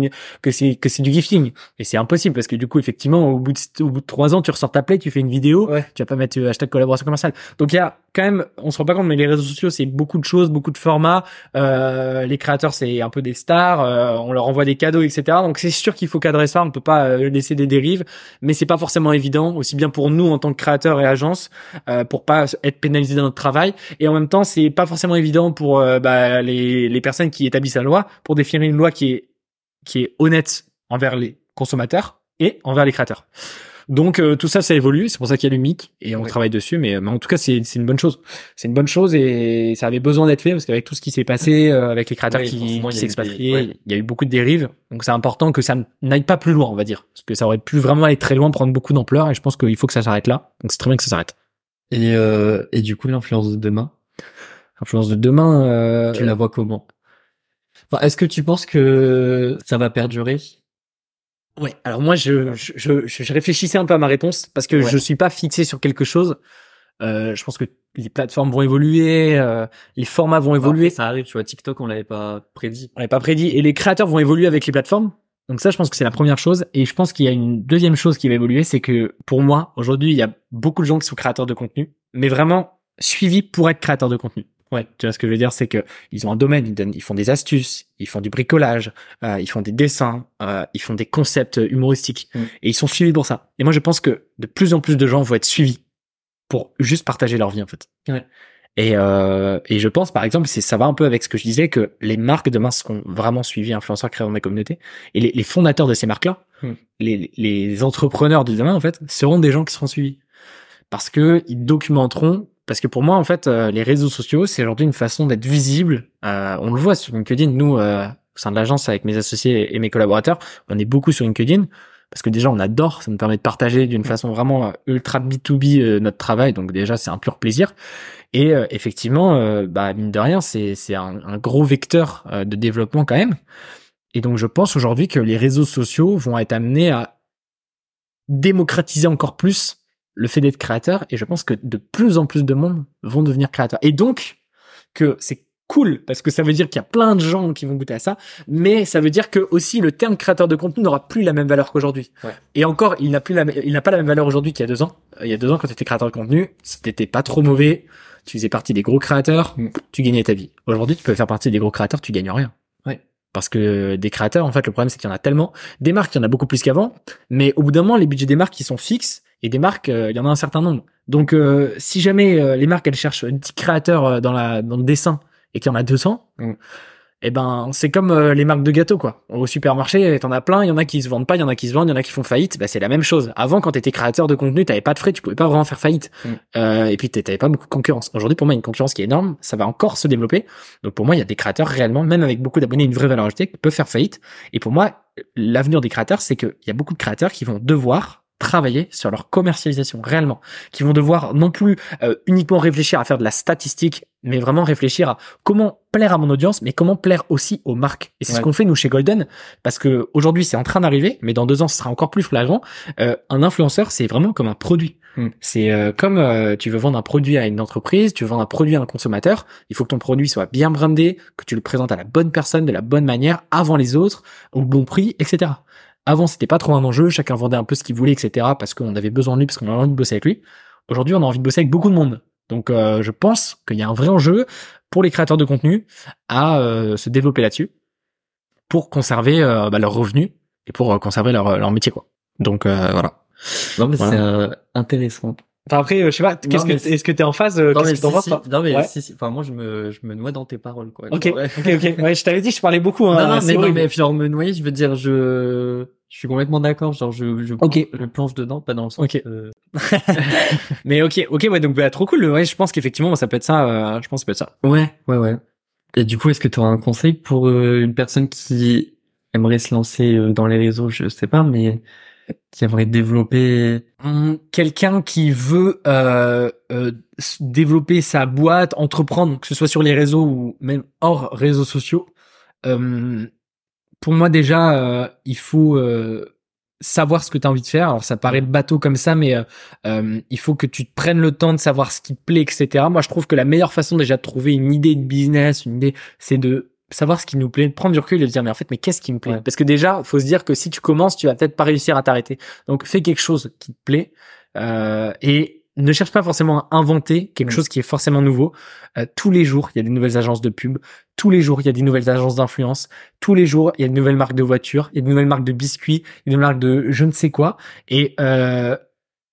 que c'est que c'est du gifting. Et c'est impossible parce que du coup effectivement au bout de au bout de trois ans tu ressors ta play, tu fais une vidéo, Ouais. tu vas pas mettre euh, hashtag collaboration commerciale. Donc il y a quand même, on se rend pas compte, mais les réseaux sociaux c'est beaucoup de choses, beaucoup de formats. Euh, les créateurs c'est un peu des stars, euh, on leur envoie des cadeaux, etc. Donc c'est sûr qu'il faut cadrer ça, on peut pas euh, laisser des dérives, mais c'est pas forcément évident, aussi bien pour nous en tant que créateurs et agences, euh, pour pas être pénalisés dans notre travail, et en même temps c'est pas forcément évident pour bah, les, personnes qui établissent la loi pour définir une loi qui est honnête envers les consommateurs et envers les créateurs. Donc euh, tout ça, ça évolue. C'est pour ça qu'il y a l'UMIC et on Ouais. travaille dessus. Mais, mais en tout cas, c'est c'est une bonne chose. C'est une bonne chose et ça avait besoin d'être fait parce qu'avec tout ce qui s'est passé, euh, avec les créateurs qui, qui il y a eu s'expatrient, des- ouais. il y a eu beaucoup de dérives. Donc c'est important que ça n'aille pas plus loin, on va dire, parce que ça aurait pu vraiment aller très loin, prendre beaucoup d'ampleur. Et je pense qu'il faut que ça s'arrête là. Donc c'est très bien que ça s'arrête. Et, euh, et du coup, l'influence de demain, Influence de demain. Euh, tu la vois comment? Enfin, Est-ce que tu penses que ça va perdurer? Ouais. Alors moi, je, je, je, je réfléchissais un peu à ma réponse parce que Ouais. je suis pas fixé sur quelque chose. Euh, je pense que les plateformes vont évoluer, euh, les formats vont évoluer. Après, ça arrive, tu vois, TikTok, on l'avait pas prédit. On l'avait pas prédit. Et les créateurs vont évoluer avec les plateformes. Donc ça, je pense que c'est la première chose. Et je pense qu'il y a une deuxième chose qui va évoluer, c'est que pour moi, aujourd'hui, il y a beaucoup de gens qui sont créateurs de contenu, mais vraiment suivis pour être créateurs de contenu. Ouais, tu vois ce que je veux dire, c'est que ils ont un domaine, ils, donnent, ils font des astuces, ils font du bricolage, euh, ils font des dessins, euh, ils font des concepts humoristiques, Mm. et ils sont suivis pour ça. Et moi, je pense que de plus en plus de gens vont être suivis pour juste partager leur vie en fait. Ouais. Et, euh, et je pense, par exemple, c'est ça va un peu avec ce que je disais, que les marques demain seront vraiment suivies, influenceurs créés dans la communauté. Et les, les fondateurs de ces marques-là, Hmm. les, les entrepreneurs de demain, en fait, seront des gens qui seront suivis. Parce que ils documenteront. Parce que pour moi, en fait, euh, les réseaux sociaux, c'est aujourd'hui une façon d'être visible. Euh, on le voit sur LinkedIn. Nous, euh, au sein de l'agence, avec mes associés et mes collaborateurs, on est beaucoup sur LinkedIn. Parce que déjà, on adore, ça nous permet de partager d'une façon vraiment euh, ultra B2B euh, notre travail. Donc déjà, c'est un pur plaisir. Et euh, effectivement, bah, mine de rien, c'est un, un gros vecteur de développement quand même. Et donc, je pense aujourd'hui que les réseaux sociaux vont être amenés à démocratiser encore plus le fait d'être créateur et je pense que de plus en plus de monde vont devenir créateurs. Et donc que c'est cool parce que ça veut dire qu'il y a plein de gens qui vont goûter à ça, mais ça veut dire que aussi le terme créateur de contenu n'aura plus la même valeur qu'aujourd'hui. Ouais. Et encore, il n'a plus la, il n'a pas la même valeur aujourd'hui qu'il y a deux ans. Euh, Il y a deux ans, quand tu étais créateur de contenu, t'étais pas trop mauvais, tu faisais partie des gros créateurs, Mm. tu gagnais ta vie. Aujourd'hui, tu peux faire partie des gros créateurs, tu gagnes rien. Ouais. Parce que des créateurs, en fait, le problème c'est qu'il y en a tellement. Des marques, il y en a beaucoup plus qu'avant, mais au bout d'un moment, les budgets des marques, ils sont fixes, et des marques, euh, il y en a un certain nombre. Donc, euh, si jamais euh, les marques, elles cherchent 10 créateurs euh, dans, la, dans le dessin, et qu'il y en a 200, Mm. eh ben, c'est comme euh, les marques de gâteaux, quoi. Au supermarché, t'en as plein, il y en a qui se vendent pas, il y en a qui se vendent, il y en a qui font faillite. Bah, c'est la même chose. Avant, quand t'étais créateur de contenu, t'avais pas de frais, tu pouvais pas vraiment faire faillite. Mm. Euh, et puis, t'avais pas beaucoup de concurrence. Aujourd'hui, pour moi, une concurrence qui est énorme. Ça va encore se développer. Donc, pour moi, il y a des créateurs réellement, même avec beaucoup d'abonnés, une vraie valeur ajoutée, qui peuvent faire faillite. Et pour moi, l'avenir des créateurs, c'est qu'il y a beaucoup de créateurs qui vont devoir travailler sur leur commercialisation réellement, qui vont devoir non plus euh, uniquement réfléchir à faire de la statistique, mais vraiment réfléchir à comment plaire à mon audience, mais comment plaire aussi aux marques. Et c'est ce qu'on fait nous chez Golden, parce que aujourd'hui c'est en train d'arriver, mais dans deux ans ce sera encore plus flagrant. Euh, un influenceur, c'est vraiment comme un produit. Mm. C'est euh, comme euh, tu veux vendre un produit à une entreprise, tu veux vendre un produit à un consommateur, il faut que ton produit soit bien brandé, que tu le présentes à la bonne personne de la bonne manière, avant les autres, au bon prix, etc. Avant, c'était pas trop un enjeu, chacun vendait un peu ce qu'il voulait, etc. parce qu'on avait besoin de lui, parce qu'on avait envie de bosser avec lui. Aujourd'hui, on a envie de bosser avec beaucoup de monde. Donc, euh, je pense qu'il y a un vrai enjeu pour les créateurs de contenu à euh, se développer là-dessus pour conserver euh, bah, leurs revenus et pour euh, conserver leur, leur métier, quoi. Donc, euh, voilà. Non, mais Voilà. c'est euh, intéressant. Enfin, après, je sais pas, qu'est-ce que, est-ce que t'es en phase, Non, mais que t'en si, penses, si, non, mais Ouais. si, si. Enfin, moi, je me, je me noie dans tes paroles, quoi. Ok, ouais. ok, ok. Ouais, je t'avais dit, je parlais beaucoup, hein. non, non, mais, non, mais genre, me noyer, je veux dire, je, je suis complètement d'accord. Genre, je, je, Ok. je plonge dedans, pas dans le sens. Euh, Mais ok, ok, ouais, donc bah, trop cool. Ouais, je pense qu'effectivement, ça peut être ça. euh, je pense que ça peut être ça. Ouais, ouais, ouais. Et du coup, est-ce que tu auras un conseil pour euh, une personne qui aimerait se lancer euh, dans les réseaux, je sais pas, mais qui aimerait développer Hum, Quelqu'un qui veut euh, développer sa boîte, entreprendre, que ce soit sur les réseaux ou même hors réseaux sociaux. euh, pour moi déjà, euh, il faut euh, savoir ce que tu as envie de faire. Alors ça paraît bateau comme ça, mais euh, euh, il faut que tu te prennes le temps de savoir ce qui te plaît, etc. Moi, je trouve que la meilleure façon déjà de trouver une idée de business, une idée, c'est de savoir ce qui nous plaît, de prendre du recul et de dire mais en fait mais qu'est-ce qui me plaît? Ouais. Parce que déjà, faut se dire que si tu commences, tu vas peut-être pas réussir à t'arrêter. Donc fais quelque chose qui te plaît euh, et ne cherche pas forcément à inventer quelque Mm. chose qui est forcément nouveau. Euh, tous les jours, il y a des nouvelles agences de pub. Tous les jours, il y a des nouvelles agences d'influence. Tous les jours, il y a de nouvelles marques de voitures, il y a de nouvelles marques de biscuits, il y a des marques de je ne sais quoi. Et euh,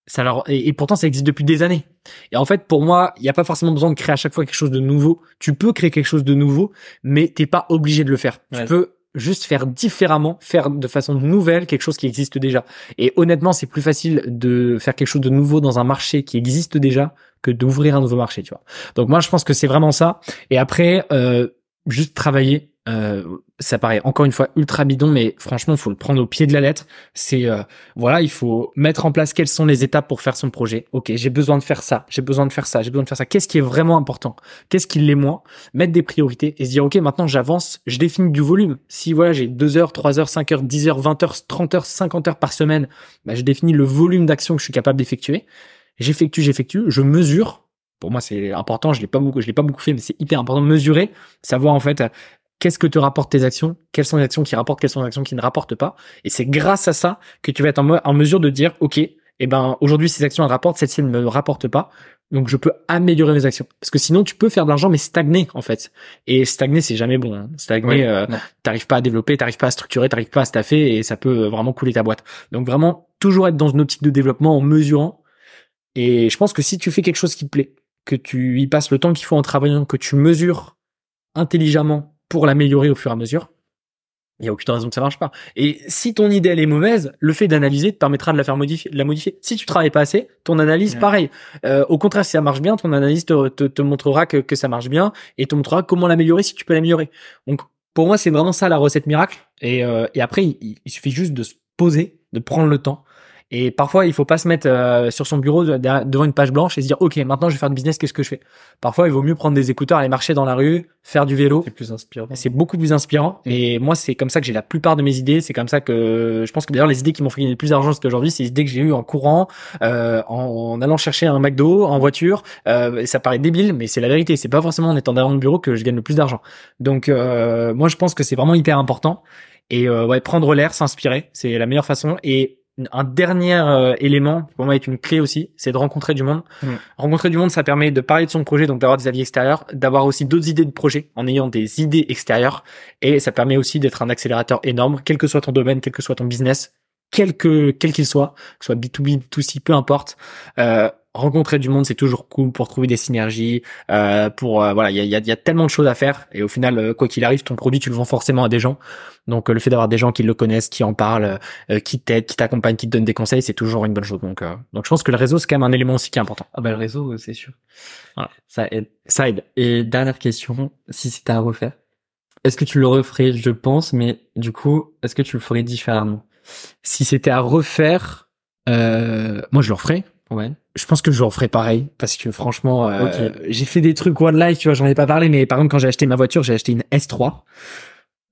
ça leur et, et pourtant ça existe depuis des années. Et en fait, pour moi, il n'y a pas forcément besoin de créer à chaque fois quelque chose de nouveau. Tu peux créer quelque chose de nouveau, mais t'es pas obligé de le faire. Ouais. Tu peux juste faire différemment, faire de façon nouvelle quelque chose qui existe déjà. Et honnêtement, c'est plus facile de faire quelque chose de nouveau dans un marché qui existe déjà que d'ouvrir un nouveau marché, tu vois. Donc moi, je pense que c'est vraiment ça. Et après, euh, juste travailler. Euh, ça paraît encore une fois ultra bidon, mais franchement, faut le prendre au pied de la lettre. C'est euh, voilà, il faut mettre en place quelles sont les étapes pour faire son projet. Ok, j'ai besoin de faire ça, j'ai besoin de faire ça, j'ai besoin de faire ça. Qu'est-ce qui est vraiment important? Qu'est-ce qui l'est moins? Mettre des priorités et se dire ok, maintenant j'avance, je définis du volume. Si voilà, j'ai 2 heures, 3 heures, 5 heures, 10 heures, 20 heures, 30 heures, 50 heures par semaine, bah, je définis le volume d'action que je suis capable d'effectuer. J'effectue, j'effectue, je mesure. Pour moi, c'est important. Je l'ai pas beaucoup, je l'ai pas beaucoup fait, mais c'est hyper important de mesurer, savoir en fait qu'est-ce que te rapportent tes actions, quelles sont les actions qui rapportent, quelles sont les actions qui ne rapportent pas. Et c'est grâce à ça que tu vas être en, mesure de dire, OK, eh ben, aujourd'hui, ces actions, elles rapportent, celles-ci, elles ne me rapportent pas. Donc, je peux améliorer mes actions. Parce que sinon, tu peux faire de l'argent, mais stagner, en fait. Et stagner, c'est jamais bon. hein. Stagner, Ouais, euh, t'arrives pas à développer, t'arrives pas à structurer, t'arrives pas à staffer et ça peut vraiment couler ta boîte. Donc, vraiment, toujours être dans une optique de développement en mesurant. Et je pense que si tu fais quelque chose qui te plaît, que tu y passes le temps qu'il faut en travaillant, que tu mesures intelligemment pour l'améliorer au fur et à mesure, il n'y a aucune raison que ça marche pas. Et si ton idée elle est mauvaise, le fait d'analyser te permettra de la faire modifier, de la modifier. Si tu travailles pas assez, ton analyse Ouais. pareil. Euh, au contraire, si ça marche bien, ton analyse te, te, te montrera que, que ça marche bien et te montrera comment l'améliorer si tu peux l'améliorer. Donc pour moi, c'est vraiment ça la recette miracle. Et, euh, et après, il, il suffit juste de se poser, de prendre le temps Et parfois, il faut pas se mettre euh, sur son bureau de- devant une page blanche et se dire, OK, maintenant, je vais faire du business, qu'est-ce que je fais? Parfois, il vaut mieux prendre des écouteurs, aller marcher dans la rue, faire du vélo. C'est plus inspirant. C'est beaucoup plus inspirant. Et moi, c'est comme ça que j'ai la plupart de mes idées. C'est comme ça que je pense que d'ailleurs, les idées qui m'ont fait gagner le plus d'argent jusqu'à aujourd'hui, c'est les idées que j'ai eues en courant, euh, en, en allant chercher un McDo, en voiture. Euh, et ça paraît débile, mais c'est la vérité. C'est pas forcément en étant derrière mon bureau que je gagne le plus d'argent. Donc, euh, moi, je pense que c'est vraiment hyper important. Et euh, ouais, prendre l'air, s'inspirer, c'est la meilleure façon. Et un dernier euh, élément, qui pour moi, est une clé aussi, c'est de rencontrer du monde. Mm. Rencontrer du monde, ça permet de parler de son projet, donc d'avoir des avis extérieurs, d'avoir aussi d'autres idées de projet en ayant des idées extérieures. Et ça permet aussi d'être un accélérateur énorme, quel que soit ton domaine, quel que soit ton business, quel que quel qu'il soit, que ce soit B2B, B2C, peu importe. Euh, rencontrer du monde, c'est toujours cool pour trouver des synergies. Euh, pour euh, voilà, il y a, il y, a, y a tellement de choses à faire. Et au final, euh, quoi qu'il arrive, ton produit, tu le vends forcément à des gens. Donc euh, le fait d'avoir des gens qui le connaissent, qui en parlent, euh, qui t'aident, qui t'accompagnent, qui te donnent des conseils, c'est toujours une bonne chose. Donc euh, donc je pense que le réseau c'est quand même un élément aussi qui est important. Ah bah le réseau, c'est sûr. Voilà. Ça aide. Ça aide. Et dernière question, si c'était à refaire, est-ce que tu le referais? Je pense, mais du coup, est-ce que tu le ferais différemment? Si c'était à refaire, euh, moi je le referais. Ouais. Je pense que je le referais pareil parce que franchement, euh, j'ai fait des trucs one life, tu vois, j'en ai pas parlé, mais par exemple quand j'ai acheté ma voiture, j'ai acheté une S3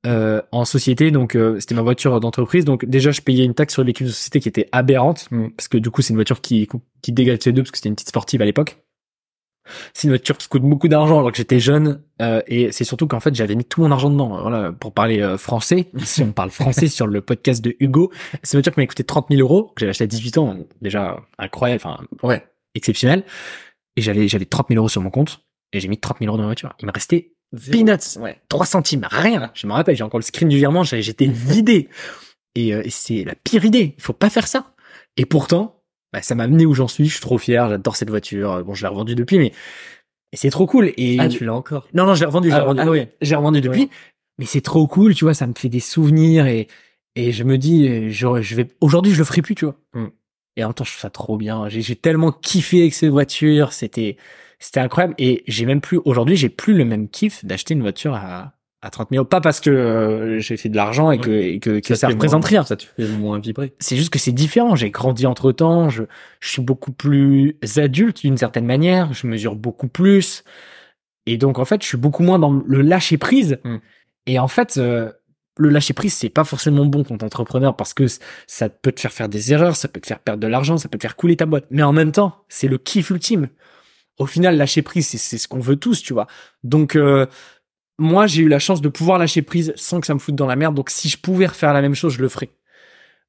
euh, en société, donc euh, c'était ma voiture d'entreprise, donc déjà je payais une taxe sur l'équipe de société qui était aberrante Mm. parce que du coup c'est une voiture qui qui dégage CO2 parce que c'était une petite sportive à l'époque. C'est une voiture qui coûte beaucoup d'argent alors que j'étais jeune euh, et c'est surtout qu'en fait j'avais mis tout mon argent dedans. Voilà, pour parler euh, français, si on parle français sur le podcast de Hugo, c'est une voiture qui m'a coûté 30 000 euros, que j'avais acheté à 18 ans, déjà incroyable, enfin Ouais. exceptionnel. Et j'avais j'avais 30 000 euros sur mon compte et j'ai mis 30 000 euros dans ma voiture. Il me restait peanuts, Ouais. 3 centimes, rien. Je me rappelle, j'ai encore le screen du virement, j'étais vidé. Et, euh, et c'est la pire idée. Il faut pas faire ça. Et pourtant, bah, ça m'a amené où j'en suis. Je suis trop fier. J'adore cette voiture. Bon, je l'ai revendue depuis, mais et c'est trop cool. Et Ah, tu l'as encore? Non, non, j'ai revendu. J'ai Ah, revendu. ah ouais. J'ai revendu depuis. Mais c'est trop cool, tu vois. Ça me fait des souvenirs et et je me dis, euh, je, je vais aujourd'hui, je le ferai plus, tu vois. Mm. Et en même temps, je trouve ça trop bien. J'ai j'ai tellement kiffé avec cette voiture. C'était c'était incroyable. Et j'ai même plus aujourd'hui, j'ai plus le même kiff d'acheter une voiture à à 30 000 euros. Pas parce que euh, j'ai fait de l'argent et que et que, que ça, fait représente moins- rien. Ça te fait moins vibrer. C'est juste que c'est différent. J'ai grandi entre temps. Je, je suis beaucoup plus adulte d'une certaine manière. Je mesure beaucoup plus. Et donc, en fait, je suis beaucoup moins dans le lâcher prise. Mm. Et en fait, euh, le lâcher prise, c'est pas forcément bon quand t'es entrepreneur parce que ça peut te faire faire des erreurs, ça peut te faire perdre de l'argent, ça peut te faire couler ta boîte. Mais en même temps, c'est le kiff ultime. Au final, lâcher prise, c'est, c'est ce qu'on veut tous, tu vois. Donc, euh, moi, j'ai eu la chance de pouvoir lâcher prise sans que ça me foute dans la merde. Donc, si je pouvais refaire la même chose, je le ferais.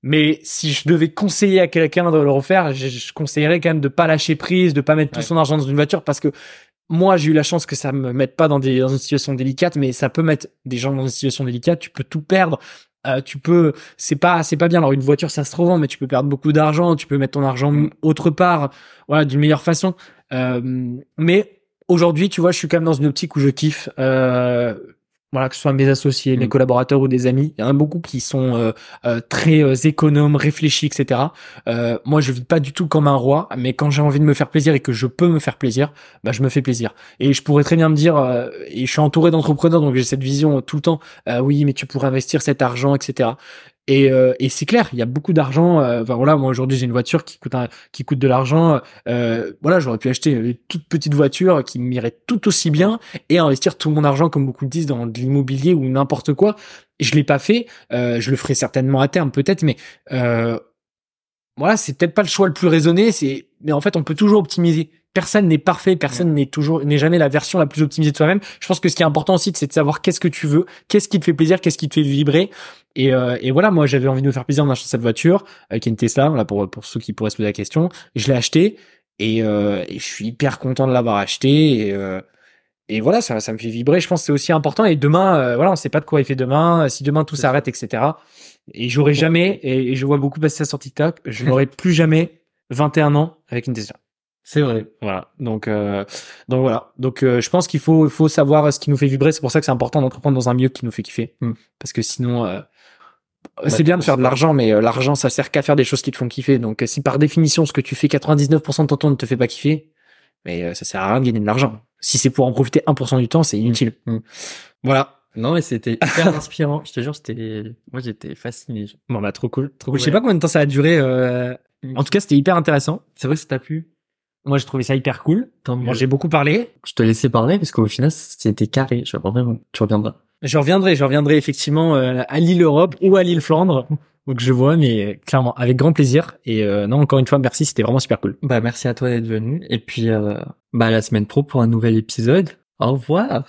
Mais si je devais conseiller à quelqu'un de le refaire, je, je conseillerais quand même de pas lâcher prise, de pas mettre Ouais. tout son argent dans une voiture parce que moi, j'ai eu la chance que ça me mette pas dans des dans une situation délicate, mais ça peut mettre des gens dans une situation délicate. Tu peux tout perdre. Euh, tu peux, c'est pas, c'est pas bien. Alors une voiture, ça se revend, mais tu peux perdre beaucoup d'argent. Tu peux mettre ton argent Mm. autre part, voilà, d'une meilleure façon. Euh, mais aujourd'hui, tu vois, je suis quand même dans une optique où je kiffe. Euh, voilà, que ce soit mes associés, mes Mm. collaborateurs ou des amis, il y en a beaucoup qui sont euh, euh, très euh, économes, réfléchis, etc. Euh, moi, je vis pas du tout comme un roi, mais quand j'ai envie de me faire plaisir et que je peux me faire plaisir, bah, je me fais plaisir. Et je pourrais très bien me dire, euh, et je suis entouré d'entrepreneurs, donc j'ai cette vision tout le temps. euh, oui, mais tu pourrais investir cet argent, etc. Et, euh, c'est clair, il y a beaucoup d'argent. euh, Enfin voilà, moi aujourd'hui j'ai une voiture qui coûte qui coûte de l'argent. Euh, voilà, j'aurais pu acheter une toute petite voiture qui m'irait tout aussi bien et investir tout mon argent, comme beaucoup le disent, dans de l'immobilier ou n'importe quoi. Je l'ai pas fait. Euh, je le ferai certainement à terme, peut-être, mais euh, voilà, c'est peut-être pas le choix le plus raisonné. C'est, mais en fait, on peut toujours optimiser. Personne n'est parfait, personne n'est toujours, n'est jamais la version la plus optimisée de soi-même. Je pense que ce qui est important aussi, c'est de savoir qu'est-ce que tu veux, qu'est-ce qui te fait plaisir, qu'est-ce qui te fait vibrer. Et, euh, et voilà, moi, j'avais envie de me faire plaisir en achetant cette voiture, euh, qui est une Tesla, là pour pour ceux qui pourraient se poser la question. Je l'ai acheté et, euh, et je suis hyper content de l'avoir acheté. Et, euh, et voilà, ça, ça me fait vibrer. Je pense que c'est aussi important. Et demain, euh, voilà, on sait pas de quoi il fait demain. Si demain tout s'arrête, etc. Et j'aurai jamais, et, je vois beaucoup passer ça sur TikTok, je n'aurai plus jamais 21 ans avec une Tesla. C'est vrai. Voilà. Donc, euh, donc voilà. Donc, euh, je pense qu'il faut, faut savoir ce qui nous fait vibrer. C'est pour ça que c'est important d'entreprendre dans un milieu qui nous fait kiffer. Hmm. Parce que sinon, euh, Bah, c'est bien de faire de l'argent, mais euh, l'argent, ça sert qu'à faire des choses qui te font kiffer. Donc, si par définition, ce que tu fais 99% de ton temps ne te fait pas kiffer, mais euh, ça sert à rien de gagner de l'argent. Si c'est pour en profiter 1% du temps, c'est inutile. Hmm. Voilà. Non, mais c'était hyper inspirant. Je te jure, c'était, moi, j'étais fasciné. Bon, bah, trop cool. Trop cool. Je sais pas combien de temps ça a duré, euh, En tout cas, c'était hyper intéressant. C'est vrai que ça t'a plu. Moi, j'ai trouvé ça hyper cool. Tant mieux. Bon, j'ai beaucoup parlé. Je te laissais parler parce qu'au final, c'était carré. Je reviendrai. Tu reviendras. Je reviendrai, je reviendrai effectivement euh, à l'île Europe ou à l'île Flandre. Donc je vois, mais euh, clairement, avec grand plaisir. Et euh, non, encore une fois, merci, c'était vraiment super cool. Bah, merci à toi d'être venu. Et puis, euh, bah, à la semaine pro pour un nouvel épisode. Au revoir.